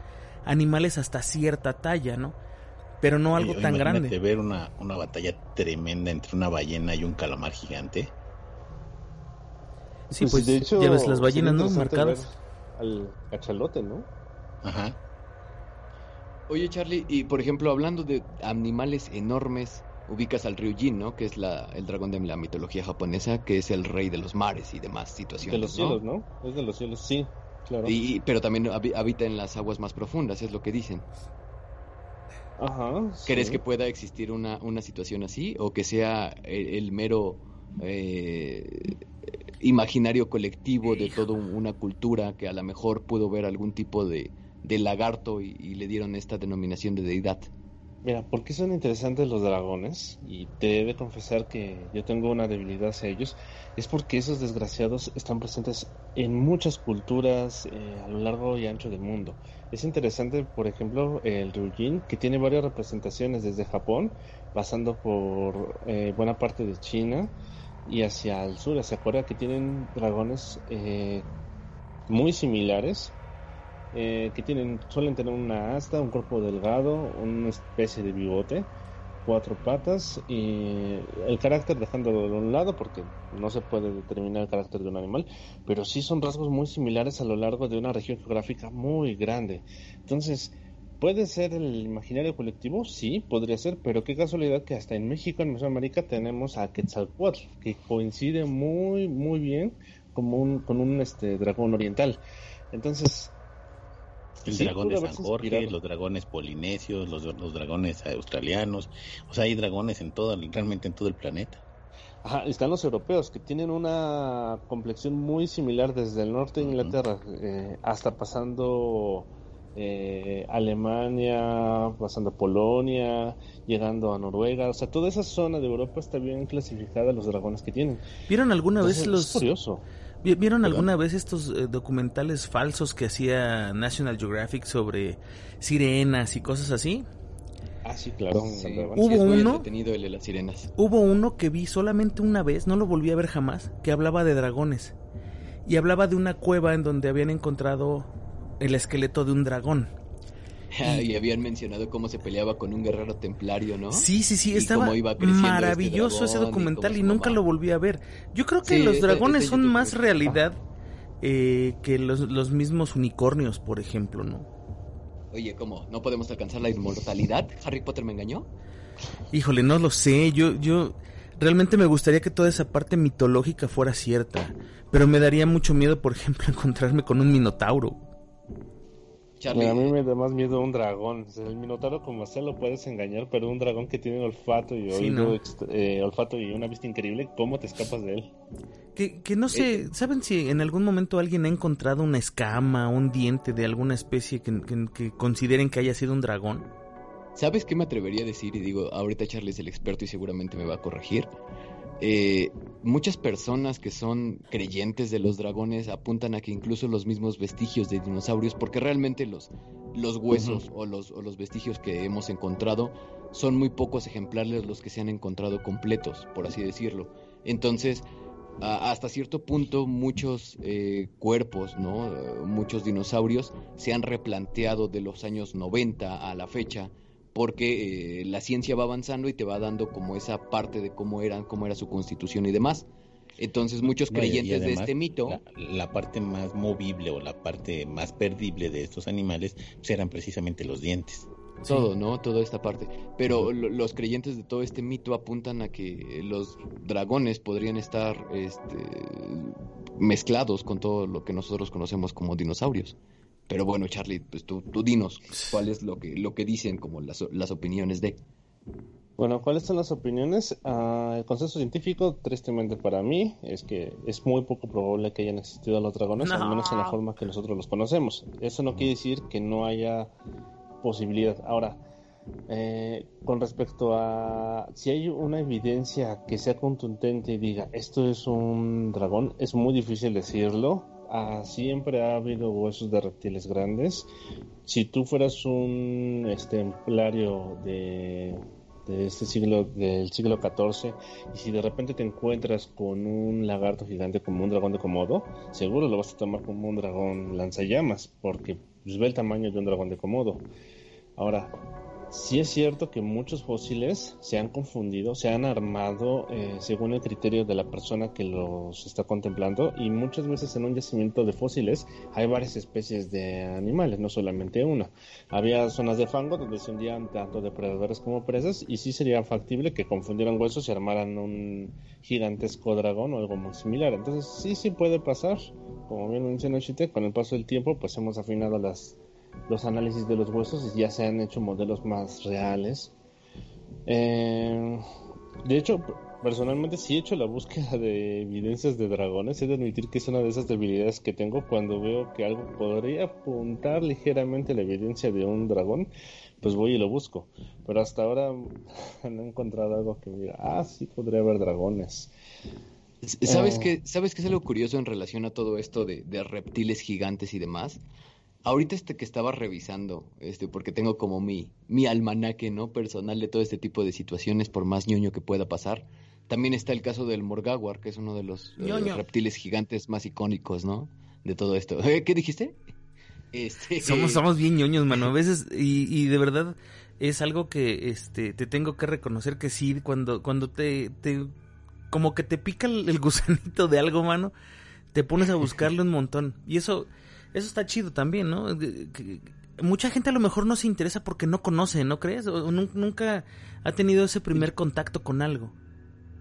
animales hasta cierta talla, ¿no? Pero no algo Oye, tan imagínate grande. ver una, una batalla tremenda entre una ballena y un calamar gigante. Sí, pues, ya ves las ballenas, ¿no? Marcadas. Al cachalote, ¿no? Ajá. Oye, Charlie, y por ejemplo, hablando de animales enormes, ubicas al Ryujin, ¿no? Que es la, el dragón de la mitología japonesa, que es el rey de los mares y demás situaciones. De los ¿no? cielos, ¿no? Es de los cielos, sí, claro. Y, pero también habi- habita en las aguas más profundas, es lo que dicen. Ajá. ¿Crees sí. que pueda existir una, una situación así? ¿O que sea el, el mero eh, imaginario colectivo de toda un- una cultura que a lo mejor pudo ver algún tipo de, de lagarto y, y le dieron esta denominación de deidad? Mira, ¿por qué son interesantes los dragones? Y te he de confesar que yo tengo una debilidad hacia ellos. Es porque esos desgraciados están presentes en muchas culturas eh, a lo largo y ancho del mundo. Es interesante, por ejemplo, el Ryujin, que tiene varias representaciones desde Japón, pasando por eh, buena parte de China y hacia el sur, hacia Corea, que tienen dragones eh, muy similares eh, que tienen, suelen tener una asta, un cuerpo delgado, una especie de bigote, cuatro patas y el carácter dejándolo de un lado porque no se puede determinar el carácter de un animal, pero sí son rasgos muy similares a lo largo de una región geográfica muy grande. Entonces, ¿puede ser el imaginario colectivo? Sí, podría ser, pero qué casualidad que hasta en México, en Mesoamérica, tenemos a Quetzalcoatl, que coincide muy, muy bien como un, con un este, dragón oriental. Entonces, El Sí, dragón de San Jorge, inspirado. los dragones polinesios, los, los dragones australianos. O sea, hay dragones en todo, realmente en todo el planeta. Ajá, están los europeos que tienen una complexión muy similar desde el norte de. Inglaterra eh, hasta pasando eh, Alemania, pasando Polonia, llegando a Noruega. O sea, toda esa zona de Europa está bien clasificada los dragones que tienen. ¿Vieron alguna Entonces, vez es los curioso. Vi- vieron alguna vez estos eh, documentales falsos que hacía National Geographic sobre sirenas y cosas así? Ah, sí, claro. Sí. Hubo uno- el de las sirenas. Hubo uno que vi solamente una vez, no lo volví a ver jamás, que hablaba de dragones. Y hablaba de una cueva en donde habían encontrado el esqueleto de un dragón. y habían mencionado cómo se peleaba con un guerrero templario, ¿no? Sí, sí, sí, Y estaba iba este maravilloso ese y documental y, nunca lo volví a ver. Yo creo que Sí, los dragones son más realidad eh, que los, los mismos unicornios, por ejemplo, ¿no? Oye, ¿cómo? ¿No podemos alcanzar la inmortalidad? ¿Harry Potter me engañó? Híjole, no lo sé, yo, yo realmente me gustaría que toda esa parte mitológica fuera cierta, pero me daría mucho miedo, por ejemplo, encontrarme con un minotauro. Charlie, a mí me da más miedo un dragón. El minotauro como sea lo puedes engañar, pero un dragón que tiene olfato y Sí, oído, ¿no? eh, olfato y una vista increíble, ¿cómo te escapas de él? Que, que no sé, ¿saben si en algún momento alguien ha encontrado una escama, un diente de alguna especie que, que- que consideren que haya sido un dragón? ¿sabes qué me atrevería a decir? Y digo, ahorita Charlie es el experto y seguramente me va a corregir. Eh, muchas personas que son creyentes de los dragones apuntan a que incluso los mismos vestigios de dinosaurios, porque realmente los, los huesos o, los, o los vestigios que hemos encontrado son muy pocos ejemplares los que se han encontrado completos, por así decirlo. Entonces, hasta cierto punto muchos eh, cuerpos, ¿no? Muchos dinosaurios se han replanteado de los años 90 a la fecha porque eh, la ciencia va avanzando y te va dando como esa parte de cómo eran, cómo era su constitución y demás. Entonces muchos No, creyentes de este mito, La, la parte más movible o la parte más perdible de estos animales pues, eran precisamente los dientes. todo, ¿no? Toda esta parte. Pero lo- los creyentes de todo este mito apuntan a que los dragones podrían estar este, mezclados con todo lo que nosotros conocemos como dinosaurios. Pero bueno, Charlie, pues tú, tú dinos cuál es lo que, lo que dicen como las, las opiniones de... Bueno, ¿cuáles son las opiniones? Ah, el consenso científico, tristemente para mí, es que es muy poco probable que hayan existido los dragones, No. al menos en la forma que nosotros los conocemos. Eso no quiere decir que no haya posibilidad. Ahora, eh, con respecto a si hay una evidencia que sea contundente y diga esto es un dragón, es muy difícil decirlo. Ah, siempre ha habido huesos de reptiles grandes. Si tú fueras un templario de, de este siglo, del siglo XIV, y si de repente te encuentras con un lagarto gigante como un dragón de Komodo, seguro lo vas a tomar como un dragón lanzallamas, porque pues, ve el tamaño de un dragón de Komodo. Ahora, sí es cierto que muchos fósiles se han confundido, se han armado eh, según el criterio de la persona que los está contemplando y muchas veces en un yacimiento de fósiles hay varias especies de animales, no solamente una. Había zonas de fango donde se hundían tanto depredadores como presas y sí sería factible que confundieran huesos y armaran un gigantesco dragón o algo muy similar. Entonces sí, sí puede pasar. Como bien menciona Chite, con el paso del tiempo pues hemos afinado las los análisis de los huesos y ya se han hecho modelos más reales. Eh, de hecho, personalmente sí he hecho la búsqueda de evidencias de dragones. He de admitir que es una de esas debilidades que tengo cuando veo que algo podría apuntar ligeramente la evidencia de un dragón, pues voy y lo busco. Pero hasta ahora no he encontrado algo que me diga, ah, sí podría haber dragones. ¿Sabes Eh. qué, ¿Sabes qué es algo curioso en relación a todo esto de, de reptiles gigantes y demás? Ahorita este que estaba revisando, este, porque tengo como mi, mi almanaque, ¿no? Personal de todo este tipo de situaciones, por más ñoño que pueda pasar. También está el caso del Morgaguar, que es uno de los eh, reptiles gigantes más icónicos, ¿no? De todo esto. ¿Eh? ¿Qué dijiste? Este, Somos, somos bien ñoños, mano. A veces, y, y de verdad, es algo que este te tengo que reconocer que sí, cuando, cuando te, te como que te pica el, el gusanito de algo, mano, te pones a buscarle un montón. Y eso, eso está chido también, ¿no? Mucha gente a lo mejor no se interesa porque no conoce, ¿no crees? O nun- nunca ha tenido ese primer contacto con algo.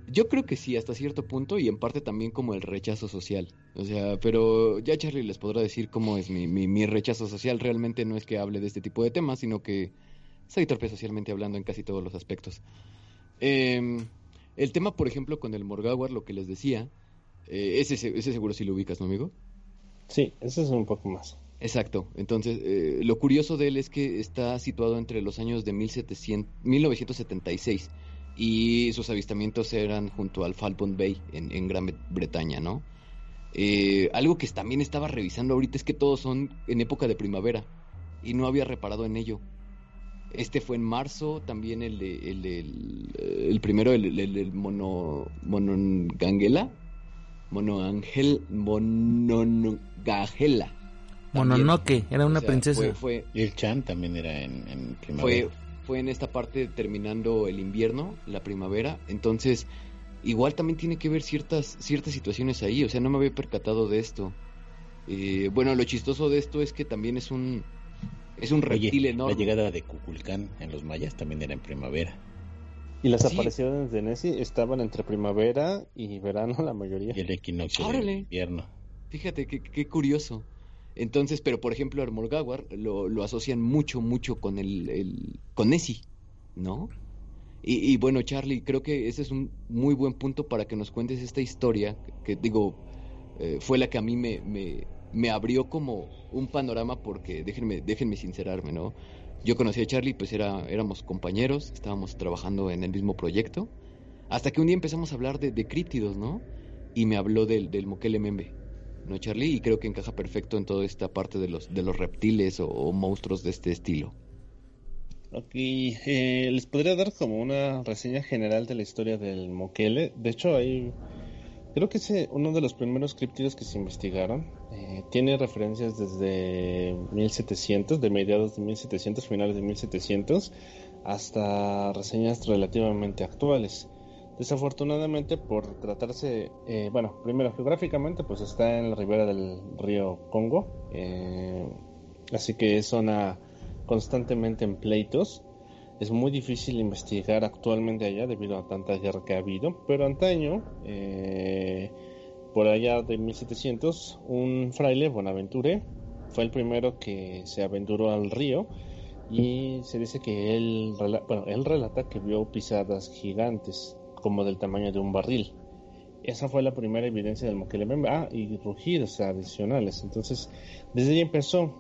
Yo creo que sí, hasta cierto punto, y en parte también como el rechazo social. O sea, pero ya Charlie les podrá decir cómo es mi, mi, mi rechazo social. Realmente no es que hable de este tipo de temas, sino que soy torpe socialmente hablando en casi todos los aspectos. Eh, el tema, por ejemplo, con el Morgawar, lo que les decía, eh, ese, se- ese seguro sí lo ubicas, ¿no, amigo? Sí, ese es un poco más. Exacto. Entonces, eh, lo curioso de él es que está situado entre los años de 1700, 1976 y sus avistamientos eran junto al Falcon Bay en, en Gran Bretaña, ¿no? Eh, algo que también estaba revisando ahorita es que todos son en época de primavera y no había reparado en ello. Este fue en marzo, también el el, del- el primero, el mono, monongangela, monoangel, monongagela. Mononoke, era una O sea, princesa. Fue, fue, Y el Chan también era en, en fue, primavera. fue en esta parte terminando el invierno, la primavera. Entonces, igual también tiene que ver ciertas, ciertas situaciones ahí. O sea, no me había percatado de esto. Eh, bueno, lo chistoso de esto es que también es un, es un Oye, reptil la enorme. llegada de Cuculcán en los mayas también era en primavera. Y las Sí. apariciones de Nessie estaban entre primavera y verano, la mayoría. Y el equinoccio Órale. de invierno. Fíjate, qué, qué curioso. Entonces, pero por ejemplo, el Morgawar lo, lo asocian mucho, mucho con el, el con Nessie, ¿no? Y, y bueno, Charlie, creo que ese es un muy buen punto para que nos cuentes esta historia, que, que digo, eh, fue la que a mí me, me, me abrió como un panorama porque, déjenme, déjenme sincerarme, ¿no? Yo conocí a Charlie, pues era, éramos compañeros, estábamos trabajando en el mismo proyecto, hasta que un día empezamos a hablar de, de críptidos, ¿no? Y me habló del, Mokele Membe. ¿no, Charlie? Y creo que encaja perfecto en toda esta parte de los, de los reptiles o, monstruos de este estilo. Ok, eh, les podría dar como una reseña general de la historia del Mokele. De hecho, hay, creo que es uno de los primeros críptidos que se investigaron. Eh, tiene referencias desde 1700, de mediados de 1700, finales de 1700, hasta reseñas relativamente actuales. Desafortunadamente, por tratarse, eh, bueno, primero geográficamente, pues está en la ribera del río Congo, eh, así que es zona constantemente en pleitos. Es muy difícil investigar actualmente allá debido a tanta guerra que ha habido, pero antaño, eh, por allá de 1700, un fraile, Bonaventure, fue el primero que se aventuró al río y se dice que él, bueno, él relata que vio pisadas gigantes, como del tamaño de un barril. Esa fue la primera evidencia del Mokelebembe. Ah, y rugidos adicionales. Entonces, desde ahí empezó.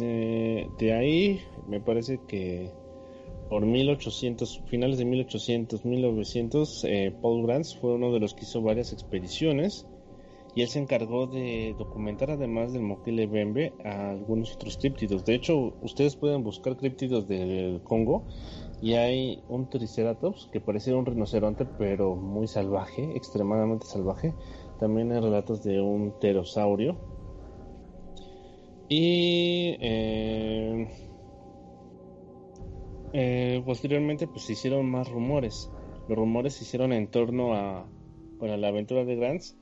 Eh, de ahí, me parece que por 1800, finales de 1800, 1900, eh, Paul Grants fue uno de los que hizo varias expediciones y él se encargó de documentar además del Mokele Bembe a algunos otros críptidos. De hecho, ustedes pueden buscar críptidos del Congo y hay un Triceratops que parece un rinoceronte pero muy salvaje, extremadamente salvaje. También hay relatos de un pterosaurio. Y eh, eh, posteriormente pues se hicieron más rumores. Los rumores se hicieron en torno a bueno, la aventura de Grants.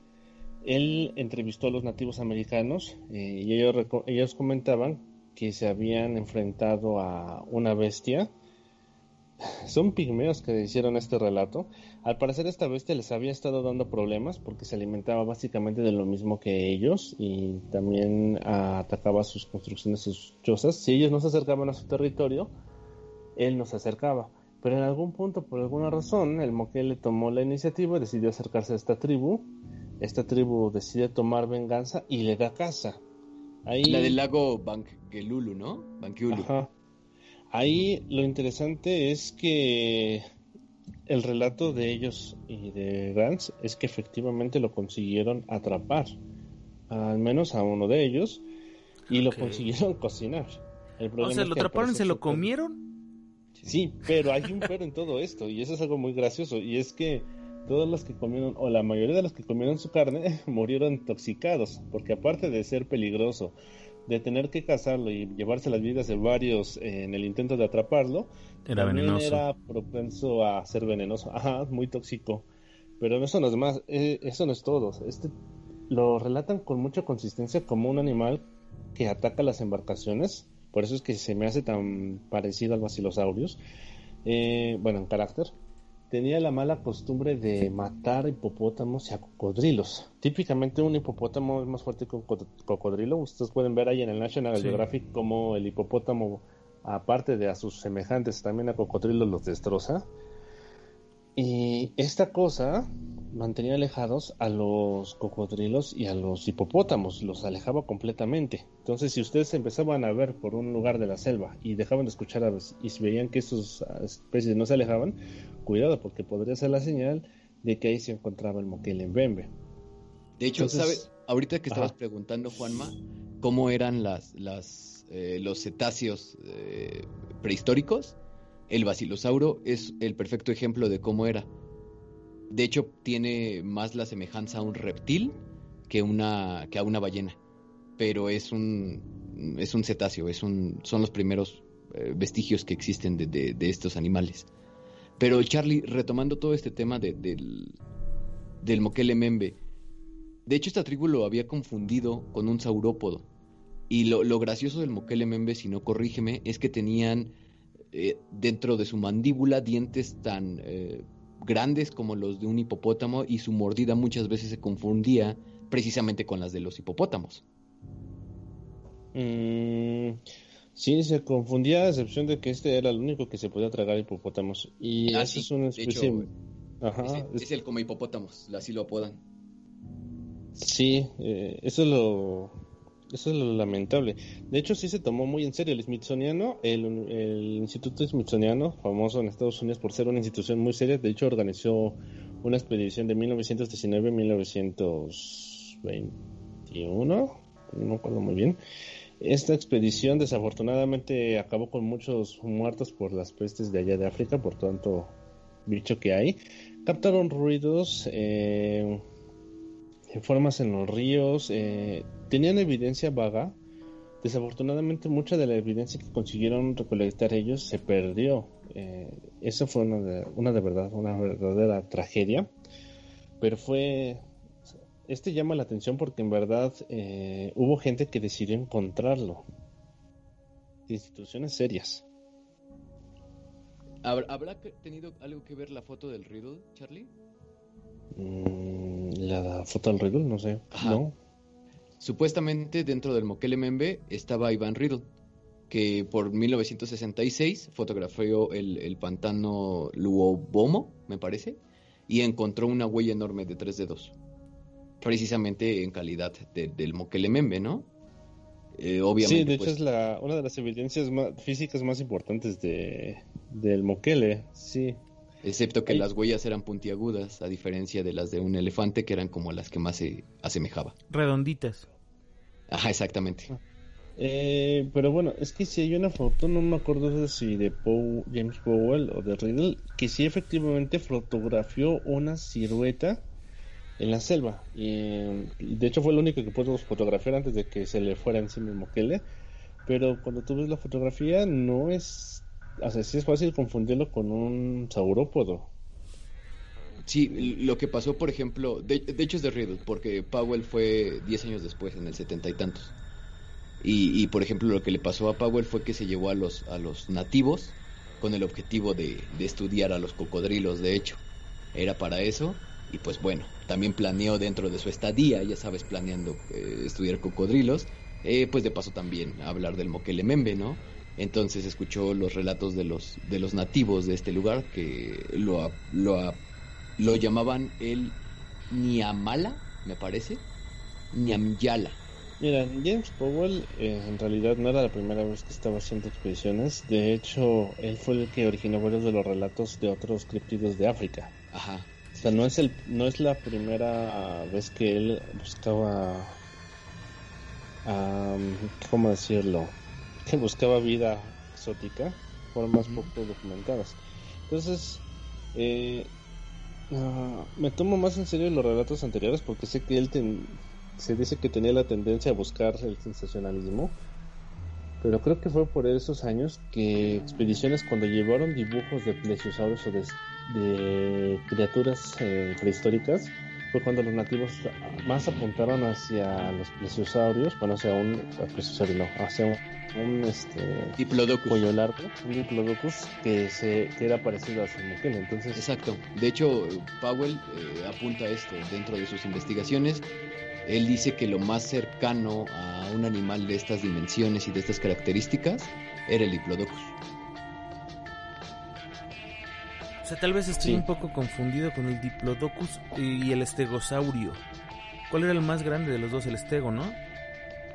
Él entrevistó a los nativos americanos eh, y ellos, ellos comentaban que se habían enfrentado a una bestia. Son pigmeos que hicieron este relato. Al parecer esta bestia les había estado dando problemas porque se alimentaba básicamente de lo mismo que ellos y también atacaba sus construcciones, sus chozas. Si ellos no se acercaban a su territorio, él nos acercaba. Pero en algún punto, por alguna razón, el Mokele tomó la iniciativa, decidió acercarse a esta tribu. Esta tribu decide tomar venganza y le da caza. Ahí, La del lago Bangelulu, ¿no? Ajá. Ahí lo interesante es que el relato de ellos y de Gantz es que efectivamente lo consiguieron atrapar, al menos a uno de ellos, y lo consiguieron cocinar. El O sea, lo atraparon y se lo comieron. Sí, pero hay un pero en todo esto, y eso es algo muy gracioso, y es que todos los que comieron, o la mayoría de los que comieron su carne, murieron intoxicados, porque aparte de ser peligroso de tener que cazarlo y llevarse las vidas de varios en el intento de atraparlo, Era venenoso. era propenso a ser venenoso. Ajá, muy tóxico. Pero eso no es más, eh, eso no es todo. Este lo relatan con mucha consistencia como un animal que ataca las embarcaciones. Por eso es que se me hace tan parecido al Basilosaurus. Eh, bueno, en carácter. Tenía la mala costumbre de matar hipopótamos y a cocodrilos. Típicamente un hipopótamo es más fuerte que un co- cocodrilo. Ustedes pueden ver ahí en el National Sí. Geographic cómo el hipopótamo, aparte de a sus semejantes, también a cocodrilos los destroza. Y esta cosa mantenía alejados a los cocodrilos y a los hipopótamos, los alejaba completamente. Entonces, si ustedes empezaban a ver por un lugar de la selva y dejaban de escuchar aves y si veían que estas especies no se alejaban, cuidado porque podría ser la señal de que ahí se encontraba el moquel Bembe. De hecho, Entonces- ¿sabes? Ahorita que estabas Ajá. preguntando, Juanma, cómo eran las, las, eh, los cetáceos eh, prehistóricos, el basilosauro es el perfecto ejemplo de cómo era. De hecho, tiene más la semejanza a un reptil que, una, que a una ballena. Pero es un, es un cetáceo, es un, son los primeros eh, vestigios que existen de, de- estos animales. Pero Charlie, retomando todo este tema de- del, del Moquele Membe, de hecho esta tribu lo había confundido con un saurópodo. Y lo, lo gracioso del Moquele Membe, si no corrígeme, es que tenían eh, dentro de su mandíbula dientes tan eh, grandes como los de un hipopótamo y su mordida muchas veces se confundía precisamente con las de los hipopótamos. Mm, sí, se confundía a excepción de que este era el único que se podía tragar hipopótamos. Y Ah, eso sí, es una especie... hecho, Ajá, es, es- es el come hipopótamos, así lo apodan. Sí, eh, eso es lo eso es lo lamentable. De hecho, sí se tomó muy en serio el Smithsoniano, el, el Instituto Smithsoniano, famoso en Estados Unidos por ser una institución muy seria. De hecho, organizó una expedición de 1919 1921, no me acuerdo muy bien. Esta expedición desafortunadamente acabó con muchos muertos por las pestes de allá de África, por tanto bicho que hay. Captaron ruidos, eh, formas en los ríos, eh, tenían evidencia vaga. Desafortunadamente mucha de la evidencia que consiguieron recolectar ellos se perdió. Eh, eso fue una de, una de verdad, una verdadera tragedia. Pero fue... Este llama la atención porque en verdad eh, hubo gente que decidió encontrarlo. Instituciones serias. ¿Habrá, tenido algo que ver la foto del Riddle, Charlie? Mm, la foto del Riddle, no sé. Ajá. No. Supuestamente dentro del Moquele Membe estaba Iván Riddle, que por 1966 fotografió el, el pantano Luobomo, me parece, y encontró una huella enorme de tres dedos. Precisamente en calidad de- del Moquele Membe, ¿no? Eh, obviamente, sí, de hecho pues, es la, una de las evidencias más, físicas más importantes de, del Moquele, sí. Excepto que las huellas eran puntiagudas, a diferencia de las de un elefante, que eran como las que más se asemejaba. Redonditas. Ajá, exactamente. Eh, pero bueno, es que si hay una foto, no me acuerdo si de Pow- James Powell o de Riddle, que sí efectivamente fotografió una silueta en la selva. Y, eh, y de hecho fue el único que pudo fotografiar antes de que se le fuera encima el moquele. Pero cuando tú ves la fotografía, no es. O es fácil confundirlo con un saurópodo. Sí, lo que pasó, por ejemplo, de, de hecho es de Riddle, porque Powell fue 10 años después, en el setenta y tantos. Y, y, por ejemplo, lo que le pasó a Powell fue que se llevó a los, a los nativos con el objetivo de, de estudiar a los cocodrilos, de hecho. Era para eso, y pues bueno, también planeó dentro de su estadía, ya sabes, planeando eh, estudiar cocodrilos, eh, pues de paso también hablar del Moquele Membe, ¿no? Entonces escuchó los relatos de los, de los nativos de este lugar que lo, lo, lo llamaban el Niamala, me parece. Niamyala. Mira, James Powell eh, en realidad no era la primera vez que estaba haciendo expediciones. De hecho, él fue el que originó varios de los relatos de otros criptidos de África. Ajá. O sea, no es el, no es la primera vez que él buscaba, am, ¿cómo decirlo? Que buscaba vida exótica, formas Ujú. poco documentadas. Entonces, eh, ah, me tomo más en serio los relatos anteriores porque sé que él ten- se dice que tenía la tendencia a buscar el sensacionalismo, pero creo que fue por esos años que expediciones cuando llevaron dibujos de plesiosaurios o de, de criaturas eh, prehistóricas, fue cuando los nativos más apuntaron hacia los plesiosaurios, bueno, hacia un, plesiosaurio no, hacia un, un, este, Diplodocus. cuello largo, un diplodocus que, se, que era parecido a Salmoquel, entonces... Exacto. De hecho, Powell eh, apunta esto dentro de sus investigaciones. Él dice que lo más cercano a un animal de estas dimensiones y de estas características era el Diplodocus. O sea, tal vez estoy Sí. un poco confundido con el Diplodocus y el Estegosaurio. ¿Cuál era el más grande de los dos? El Estego, ¿no?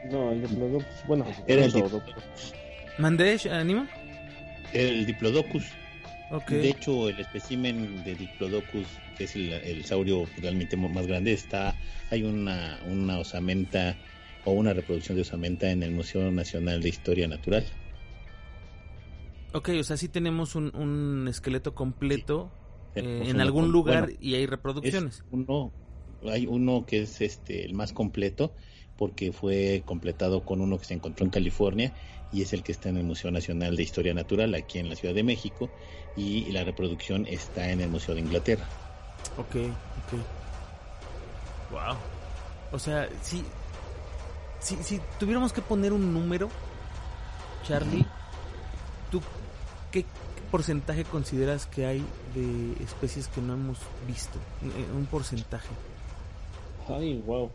No, el diplodocus, bueno, Era el Diplodocus. ¿Mandesh, Anima? El Diplodocus. Ok. De hecho, el espécimen de Diplodocus, que es el, el saurio realmente más grande, está hay una, una osamenta o una reproducción de osamenta en el Museo Nacional de Historia Natural. Ok, o sea, sí tenemos un, un esqueleto completo eh, Tenemos en algún con- lugar bueno, y hay es reproducciones. uno, hay uno que es este el más completo porque fue completado con uno que se encontró en California y es el que está en el Museo Nacional de Historia Natural aquí en la Ciudad de México y la reproducción está en el Museo de Inglaterra. Ok, ok. Wow. O sea, si, si, si tuviéramos que poner un número, Charlie, ¿tú qué, porcentaje consideras que hay de especies que no hemos visto? Eh, Un porcentaje. Ay, wow.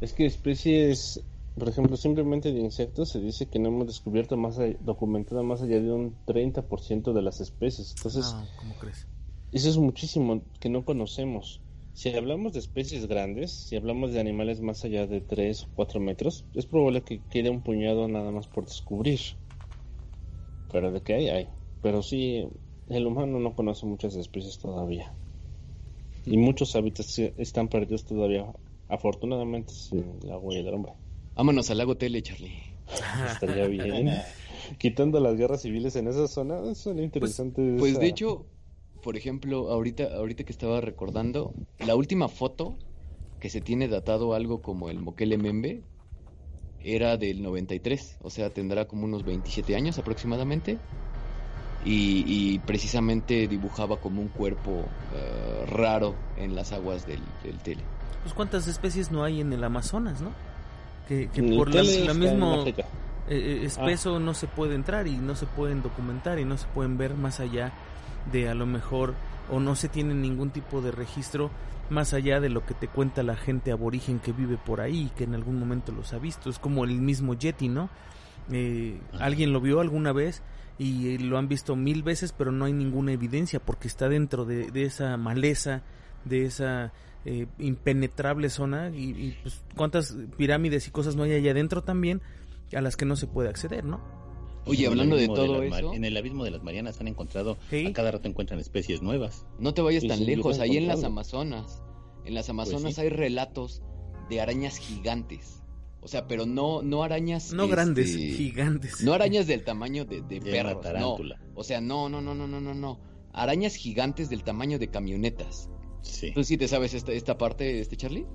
Es que especies, por ejemplo, simplemente de insectos se dice que no hemos descubierto más, documentado más allá de un 30% de las especies. Entonces, No, ¿cómo crees? eso es muchísimo que no conocemos. Si hablamos de especies grandes, si hablamos de animales más allá de 3 o 4 metros, es probable que quede un puñado nada más por descubrir. Pero de que hay, hay. Pero sí, el humano no conoce muchas especies todavía. Y muchos hábitats están perdidos todavía, afortunadamente, sin la huella del hombre. Vámonos al lago Tele, Charlie. Estaría bien. Quitando las guerras civiles en esa zona, son interesantes. Pues de hecho, por ejemplo, ahorita, ahorita que estaba recordando, la última foto que se tiene datado algo como el Moquele Membe era del 93, o sea, tendrá como unos 27 años aproximadamente. Y, y precisamente dibujaba como un cuerpo eh, raro en las aguas del, del Tele. Pues cuántas especies no hay en el Amazonas, ¿no? Que, por la, la mismo eh, eh, espeso no se puede entrar y no se pueden documentar y no se pueden ver más allá de a lo mejor o no se tiene ningún tipo de registro más allá de lo que te cuenta la gente aborigen que vive por ahí que en algún momento los ha visto. Es como el mismo Yeti no Eh, alguien lo vio alguna vez y lo han visto mil veces pero no hay ninguna evidencia porque está dentro de, de esa maleza de esa eh, impenetrable zona y, y, pues cuántas pirámides y cosas no hay allá adentro también a las que no se puede acceder, ¿no? Oye, hablando de todo las eso, En el abismo de las Marianas han encontrado, Sí. a cada rato encuentran especies nuevas. no te vayas tan lejos, ahí en las. Amazonas, en las Amazonas sí. hay relatos de arañas gigantes. O sea, pero no, no arañas... No este, grandes, gigantes. No arañas del tamaño de, de De perros, no. O sea, no, no, no, no, no, no, no. Arañas gigantes del tamaño de camionetas. Sí. ¿Tú sí te sabes esta, esta parte, este Charlie?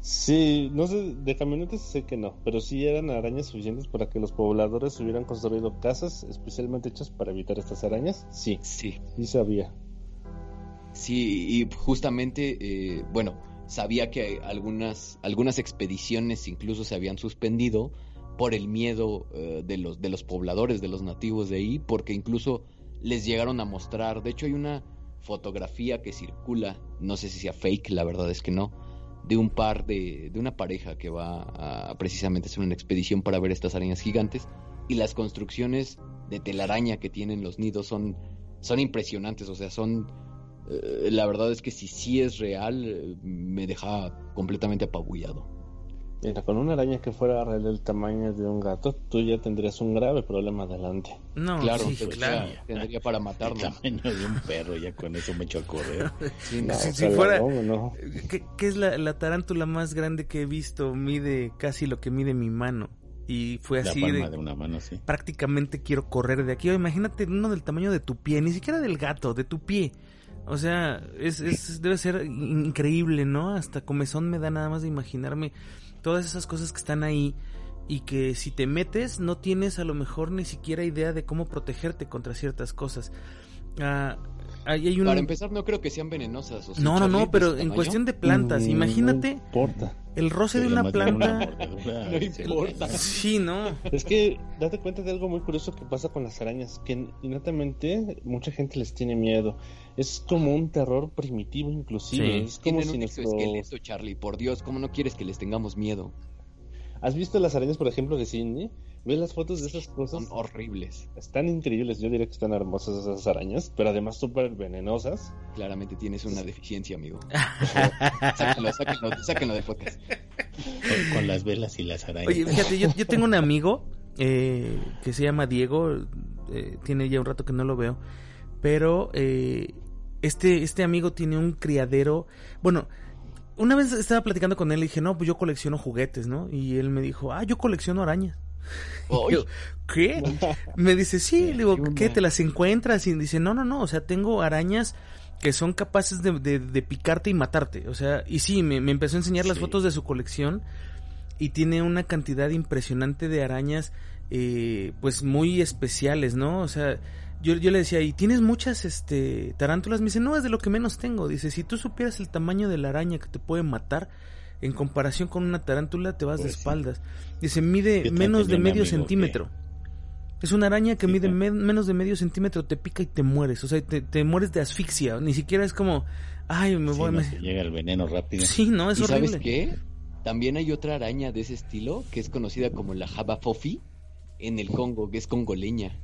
Sí, no sé, de camionetas sé que no, pero sí eran arañas suficientes para que los pobladores hubieran construido casas especialmente hechas para evitar estas arañas. Sí, Sí. sí sabía. Sí, y justamente, eh, bueno, sabía que algunas, algunas expediciones incluso se habían suspendido por el miedo eh, de, los, de los pobladores, de los nativos de ahí, porque incluso les llegaron a mostrar, de hecho hay una fotografía que circula, no sé si sea fake, la verdad es que no, de un par de, de una pareja que va a precisamente hacer una expedición para ver estas arañas gigantes y las construcciones de telaraña que tienen los nidos son, son impresionantes, o sea, son eh, la verdad es que si sí es real, eh, me deja completamente apabullado. Mira, con una araña que fuera del tamaño de un gato, tú ya tendrías un grave problema adelante. No, claro, sí, tendría, claro. tendría para El matarnos. tamaño de un perro, ya con eso me echo a correr. Sí, No, no. Si- si fuera- no, no. ¿Qué, qué es la, la tarántula más grande que he visto? Mide casi lo que mide mi mano. Y fue La así palma de, de una mano, sí. prácticamente quiero correr de aquí. O imagínate uno del tamaño de tu pie, ni siquiera del gato, de tu pie. O sea, es, es- debe ser in- increíble, ¿no? Hasta comezón me da nada más de imaginarme todas esas cosas que están ahí y que si te metes no tienes a lo mejor ni siquiera idea de cómo protegerte contra ciertas cosas. Ah, ahí hay un... Para empezar, no creo que sean venenosas. o sea, No, no, no, pero en tamaño, cuestión de plantas, Mm, imagínate No importa. el roce de una planta. No importa. Sí, no. Es que date cuenta de algo muy curioso que pasa con las arañas, que innatamente mucha gente les tiene miedo. Es como un terror primitivo inclusive. Sí. Es como Tienen si un nuestro... exoesqueleto, Charlie. Por Dios, ¿cómo no quieres que les tengamos miedo? ¿Has visto las arañas, por ejemplo, de Sydney? ¿Ves las fotos de esas cosas? Son horribles. Están increíbles, yo diría que están hermosas esas arañas, pero además súper venenosas. Claramente tienes una deficiencia, amigo. sáquenlo, sáquenlo, sáquenlo del podcast. Con, con las velas y las arañas. Oye, fíjate, yo, yo tengo un amigo eh, que se llama Diego, eh, tiene ya un rato que no lo veo, pero eh, este, este amigo tiene un criadero, bueno, una vez estaba platicando con él y dije, no, pues yo colecciono juguetes, ¿no? Y él me dijo, ah, yo colecciono arañas. Yo, ¿Qué? Me dice, sí, le digo, ¿Qué. ¿Te las encuentras? Y dice, no, no, no, o sea, tengo arañas que son capaces de, de- de picarte y matarte. O sea, y sí, me, me empezó a enseñar las fotos de su colección y tiene una cantidad impresionante de arañas, eh, pues muy especiales, ¿no? O sea, yo, yo le decía, ¿y tienes muchas este, tarántulas? Me dice, no, es de lo que menos tengo. Dice, si tú supieras el tamaño de la araña que te puede matar, en comparación con una tarántula, te vas de Pues sí. espaldas. Dice, mide menos de medio que- centímetro. Es una araña que Sí, mide me- menos de medio centímetro, te pica y te mueres. O sea, te, te mueres de asfixia. Ni siquiera es como, ay, me Sí, voy. no, me- te llega el veneno rápido. Sí, no, es ¿Y horrible. sabes qué? También hay otra araña de ese estilo que es conocida como la Java Fofi en el Congo, que es congoleña.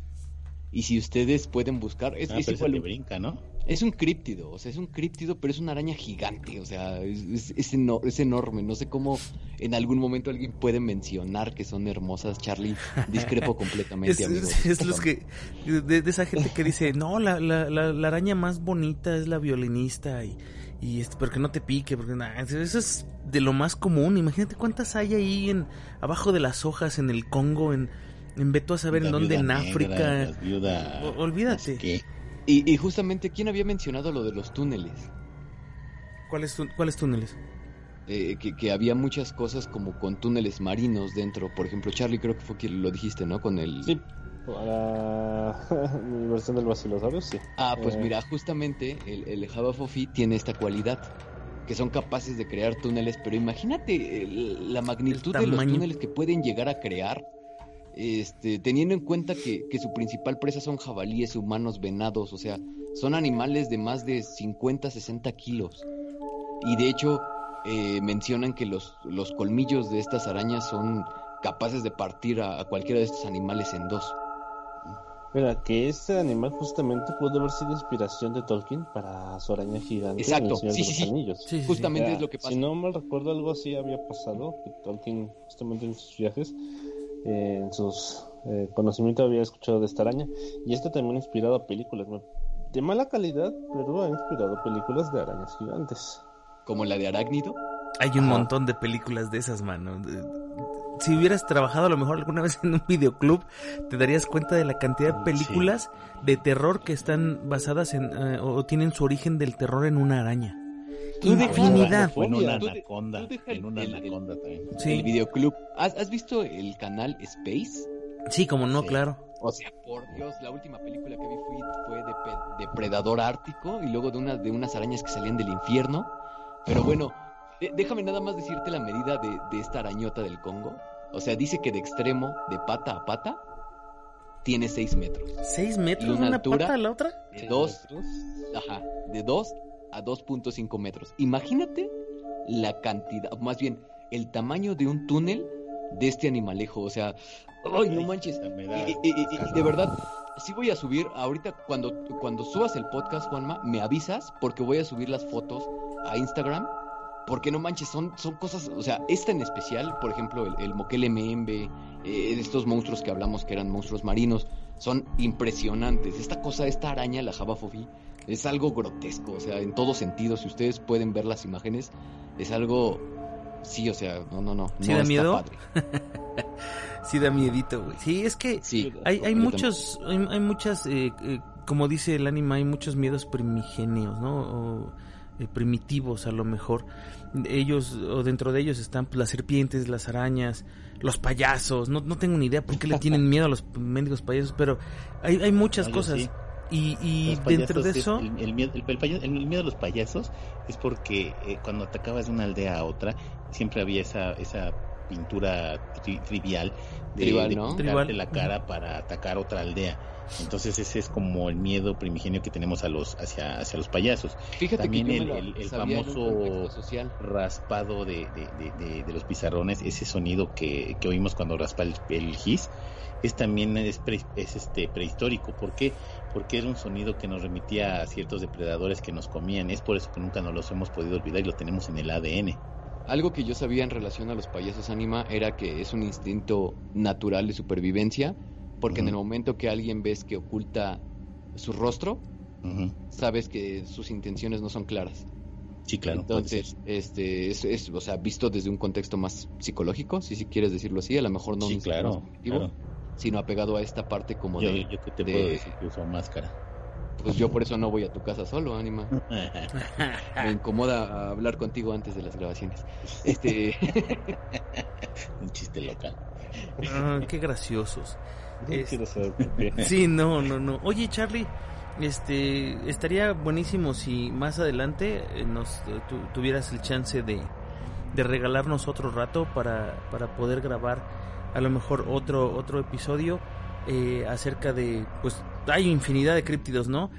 Y si ustedes pueden buscar, es, Ah, es igual que un- brinca, ¿no? Es un críptido, o sea, es un críptido, pero es una araña gigante, o sea, es, es- es eno- es enorme. No sé cómo en algún momento alguien puede mencionar que son hermosas, Charlie. Discrepo completamente, Es, amigo. es- los que de, de esa gente que dice no la, la, la, la araña más bonita es la violinista y y este, pero que no te pique porque nah, eso es de lo más común imagínate cuántas hay ahí en abajo de las hojas en el Congo en en Beto a saber en dónde en negra, África O- olvídate. Y, y justamente, ¿quién había mencionado lo de los túneles? cuáles tú- cuáles túneles Eh, que, que había muchas cosas como con túneles marinos dentro. Por ejemplo, Charlie, creo que fue quien lo dijiste, ¿no? Con el... Sí, para mi versión del vacilosaurio, sí. Ah, pues Eh, mira, justamente el, el Java Fofi tiene esta cualidad, que son capaces de crear túneles, pero imagínate el- la magnitud El de los túneles que pueden llegar a crear, este, teniendo en cuenta que, que su principal presa son jabalíes, humanos, venados, o sea, son animales de más de 50, 60 kilos. Y de hecho, eh, mencionan que los, los colmillos de estas arañas son capaces de partir a, a cualquiera de estos animales en dos. Mira, que ese animal justamente pudo haber sido inspiración de Tolkien para su araña gigante en El Señor sí, de sí, los sí. Anillos. Sí, sí, sí. Justamente es lo que pasa. Si no mal recuerdo, algo así había pasado, que Tolkien, justamente en sus viajes, eh, en sus eh, conocimientos había escuchado de esta araña. Y esto también ha inspirado a películas, ¿no? de mala calidad, pero ha inspirado películas de arañas gigantes. Como la de Arácnido. Hay un Ajá. montón de películas de esas, mano. Si hubieras trabajado a lo mejor alguna vez en un videoclub, te darías cuenta de la cantidad de Sí. películas de terror que están basadas en eh, o tienen su origen del terror en una araña. Infinidad. Fue en una de- anaconda. En una el- el- anaconda también. Sí, El videoclub. ¿Has, has visto el canal Space? sí, como no, Sí. claro. O sea, por Dios, la última película que vi fue, fue de Depredador Ártico y luego de, una, de unas arañas que salían del infierno. Pero bueno, de- déjame nada más decirte la medida de, de esta arañota del Congo. O sea, dice que de extremo, de pata a pata, tiene 6 metros. ¿Seis metros una una altura? pata a la otra? De Seis 2 metros. Ajá, de 2 a 2.5 metros. Imagínate la cantidad, más bien, el tamaño de un túnel de este animalejo. O sea, ¡ay, no manches! Y, de verdad, sí voy a subir, ahorita cuando, cuando subas el podcast, Juanma, me avisas porque voy a subir las fotos a Instagram. Porque no manches, son, son cosas, o sea, esta en especial, por ejemplo, el, el Moquele Membe, eh, estos monstruos que hablamos que eran monstruos marinos, son impresionantes. Esta cosa, esta araña, la Java Fofi, es algo grotesco, o sea, en todo sentido. Si ustedes pueden ver las imágenes, es algo. Sí, o sea, no, no, no. ¿Sí no da está miedo? padre. Sí, da miedito, güey. Sí, es que Sí, hay, hay muchos, hay, hay muchas, eh, eh, como dice el anime, hay muchos miedos primigenios, ¿no? O, eh, primitivos a lo mejor. Ellos, o dentro de ellos están pues, las serpientes, las arañas, los payasos. No, no tengo ni idea por qué le tienen miedo a los mendigos payasos, pero hay, hay muchas No, cosas. sí. Y, y dentro de payasos, eso, El, el miedo, el- el payaso- el miedo a los payasos es porque eh, cuando atacabas de una aldea a otra, siempre había esa, esa pintura tri- trivial de, Tribal, de ¿no? pintarte Tribal. la cara para atacar otra aldea. Entonces ese es como el miedo primigenio que tenemos a los hacia, hacia los payasos. Fíjate También que el- famoso- social. Raspado de, de, de- de- de los pizarrones, ese sonido que, que oímos cuando raspa el, el gis, es también es, pre- es este prehistórico. ¿Por qué? Porque era un sonido que nos remitía a ciertos depredadores que nos comían. Es por eso que nunca nos los hemos podido olvidar y lo tenemos en el ADN. Algo que yo sabía en relación a los payasos anima era que es un instinto natural de supervivencia, porque en el momento que alguien ves que oculta su rostro, sabes que sus intenciones no son claras. Sí, claro. Entonces, este, es, es, o sea, visto desde un contexto más psicológico, si, si quieres decirlo así, a lo mejor no sí, claro. Sino apegado a esta parte como Yo, de, yo que te de- puedo decir que uso máscara. pues yo por eso no voy a tu casa solo, Anima. Me incomoda hablar contigo antes de las grabaciones. Este, un chiste local. ah, qué graciosos. No Es- quiero saber por qué. Sí, no, no, no. Oye, Charlie, este, estaría buenísimo si más adelante eh, nos eh, tu- tuvieras el chance de, de regalarnos otro rato para, para poder grabar a lo mejor otro otro episodio eh, acerca de, pues, hay infinidad de críptidos, ¿no?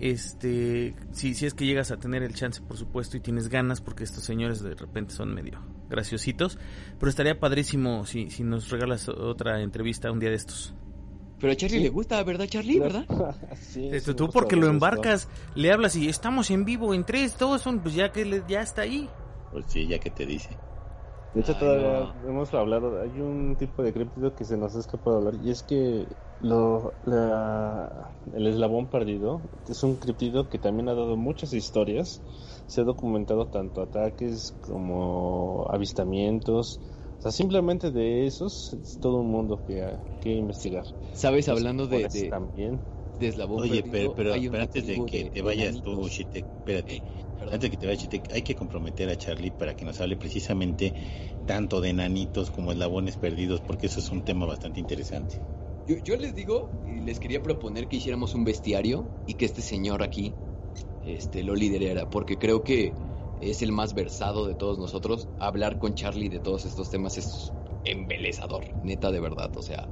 Este, si, si es que llegas a tener el chance, por supuesto, y tienes ganas, porque estos señores de repente son medio graciositos, pero estaría padrísimo si, si nos regalas otra entrevista un día de estos. pero a Charlie Sí. le gusta, ¿verdad, Charlie? ¿Verdad? Sí, sí me tú porque lo esto. embarcas, le hablas y estamos en vivo en 3, 2, 1, pues ya que le- ya está ahí. Pues sí, ya que te dice. De hecho, Ay, todavía hemos hablado, hay un tipo de críptido que se nos ha escapado hablar, y es que lo, la- el eslabón perdido es un críptido que también ha dado muchas historias, se ha documentado tanto ataques como avistamientos, o sea, simplemente de esos es todo un mundo que, que investigar. Sabes, hablando de, de, también. de eslabón Oye, perdido, pero, pero, pero antes de que de te vayas tú. Shitek, espérate. Perdón. Antes de que te vayas, hay que comprometer a Charlie para que nos hable precisamente tanto de enanitos como eslabones perdidos, porque eso es un tema bastante interesante. Yo, yo les digo y les quería proponer que hiciéramos un bestiario y que este señor aquí este, lo liderara, porque creo que es el más versado de todos nosotros. Hablar con Charlie de todos estos temas es embelezador, neta de verdad. O sea,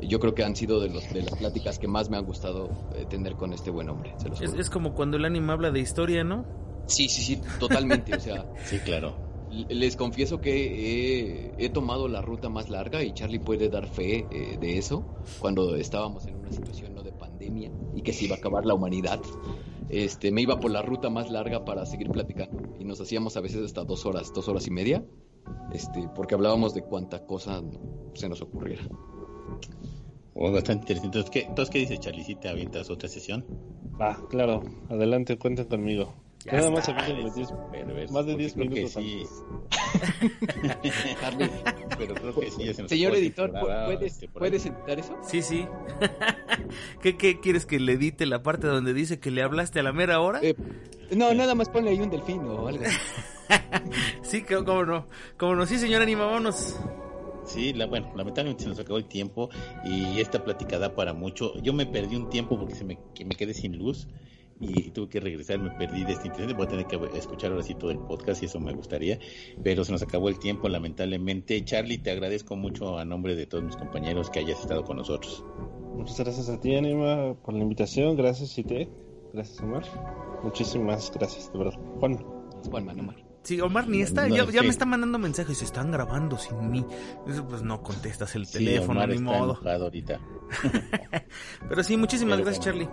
yo creo que han sido de, los, de las pláticas que más me han gustado eh, tener con este buen hombre. Se los Es, es como cuando el anime habla de historia, ¿no? Sí, sí, sí, totalmente. O sea, Sí, claro. les confieso que he, he tomado la ruta más larga y Charlie puede dar fe eh, de eso cuando estábamos en una situación no de pandemia y que se iba a acabar la humanidad. Este, me iba por la ruta más larga para seguir platicando y nos hacíamos a veces hasta dos horas, dos horas y media, este, porque hablábamos de cuánta cosa se nos ocurriera. Oh, bastante interesante. Entonces, ¿qué, entonces, ¿qué dices, Charlie? ¿Sí te avientas otra sesión? Va, claro, adelante, cuenten conmigo. Ya Nada más 10 perverso, más de porque 10 creo que minutos sí. antes. Pero creo que sí, ya se nos señor editor, ¿puedes, este. ¿puedes editar eso? Sí, sí. ¿Qué, ¿Qué quieres que le edite la parte donde dice que le hablaste a la mera hora? Eh, no, nada más ponle ahí un delfín o algo. Sí, cómo no. Cómo no, sí, señor Anima, vámonos. Sí, la, bueno, lamentablemente se nos acabó el tiempo y esta plática da para mucho. Yo me perdí un tiempo porque se me, que me quedé sin luz y tuve que regresar, me perdí de este internet. Voy a tener que escuchar ahora sí todo el podcast y eso me gustaría, pero se nos acabó el tiempo, lamentablemente. Charlie, te agradezco mucho a nombre de todos mis compañeros que hayas estado con nosotros. Muchas gracias a ti, Anima, por la invitación. Gracias, Chite. Gracias, Omar. Muchísimas gracias, de verdad. Juan. Juan Omar. Sí, Omar ni está, No, ya, ya sí. me está mandando mensajes, se están grabando sin mí. Eso, pues no contestas el Sí, teléfono, Omar ni está modo. ahorita. Pero sí, muchísimas Pero gracias. Charlie.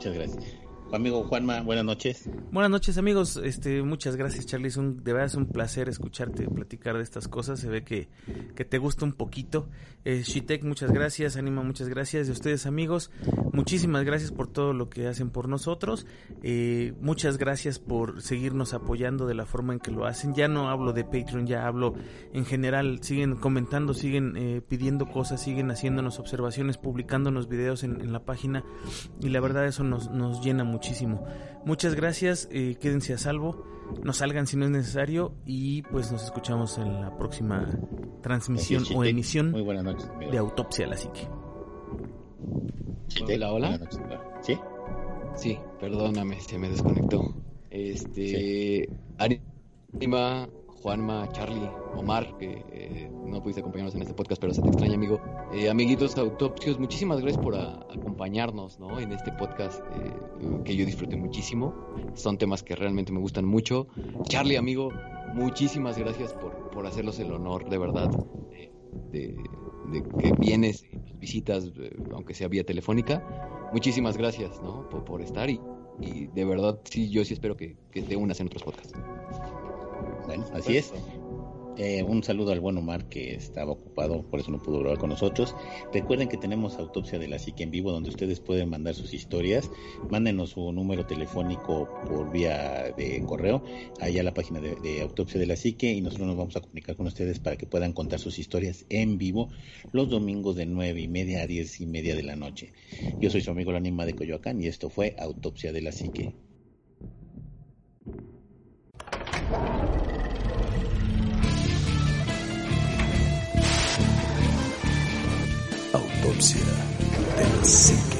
Muchas gracias. Amigo Juanma, buenas noches. Buenas noches amigos, este, muchas gracias Charlie, es un, de verdad es un placer escucharte platicar de estas cosas, se ve que, que te gusta un poquito. Eh, muchas gracias, Anima, muchas gracias. Y ustedes amigos, muchísimas gracias por todo lo que hacen por nosotros, Eh, muchas gracias por seguirnos apoyando de la forma en que lo hacen. Ya no hablo de Patreon, ya hablo en general, siguen comentando, siguen eh, pidiendo cosas, siguen haciéndonos observaciones, publicándonos videos en, la página y la verdad eso nos, nos llena muchísimo. Muchas gracias, eh, quédense a salvo, no salgan si no es necesario y pues nos escuchamos en la próxima transmisión o emisión Muy buenas noches. amigo. de Autopsia a la Psique. Chitec, Hola, hola. buenas noches, amigo. ¿Sí? Sí, perdóname, se me desconectó. Este, Anima, Juanma, Charlie, Omar, que eh, no pudiste acompañarnos en este podcast, pero se te extraña, amigo. Eh, amiguitos autopsios, muchísimas gracias por acompañarnos, ¿no? En este podcast eh, que yo disfruté muchísimo. Son temas que realmente me gustan mucho. Charlie, amigo, muchísimas gracias por, por hacerlos el honor, de verdad, de, que vienes y visitas, eh, aunque sea vía telefónica. Muchísimas gracias, ¿no? Por, por estar y, y de verdad, sí, yo sí espero que, que te unas en otros podcasts. Bueno, así es. Eh, un saludo al buen Omar que estaba ocupado, por eso no pudo grabar con nosotros. Recuerden que tenemos Autopsia de la Psique en vivo donde ustedes pueden mandar sus historias. Mándenos su número telefónico por vía de correo allá a la página de, de Autopsia de la Psique y nosotros nos vamos a comunicar con ustedes para que puedan contar sus historias en vivo los domingos de nueve y media a diez y media de la noche. Yo soy su amigo el Anima de Coyoacán y esto fue Autopsia de la Psique. Autopsia de la psique.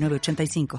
906985.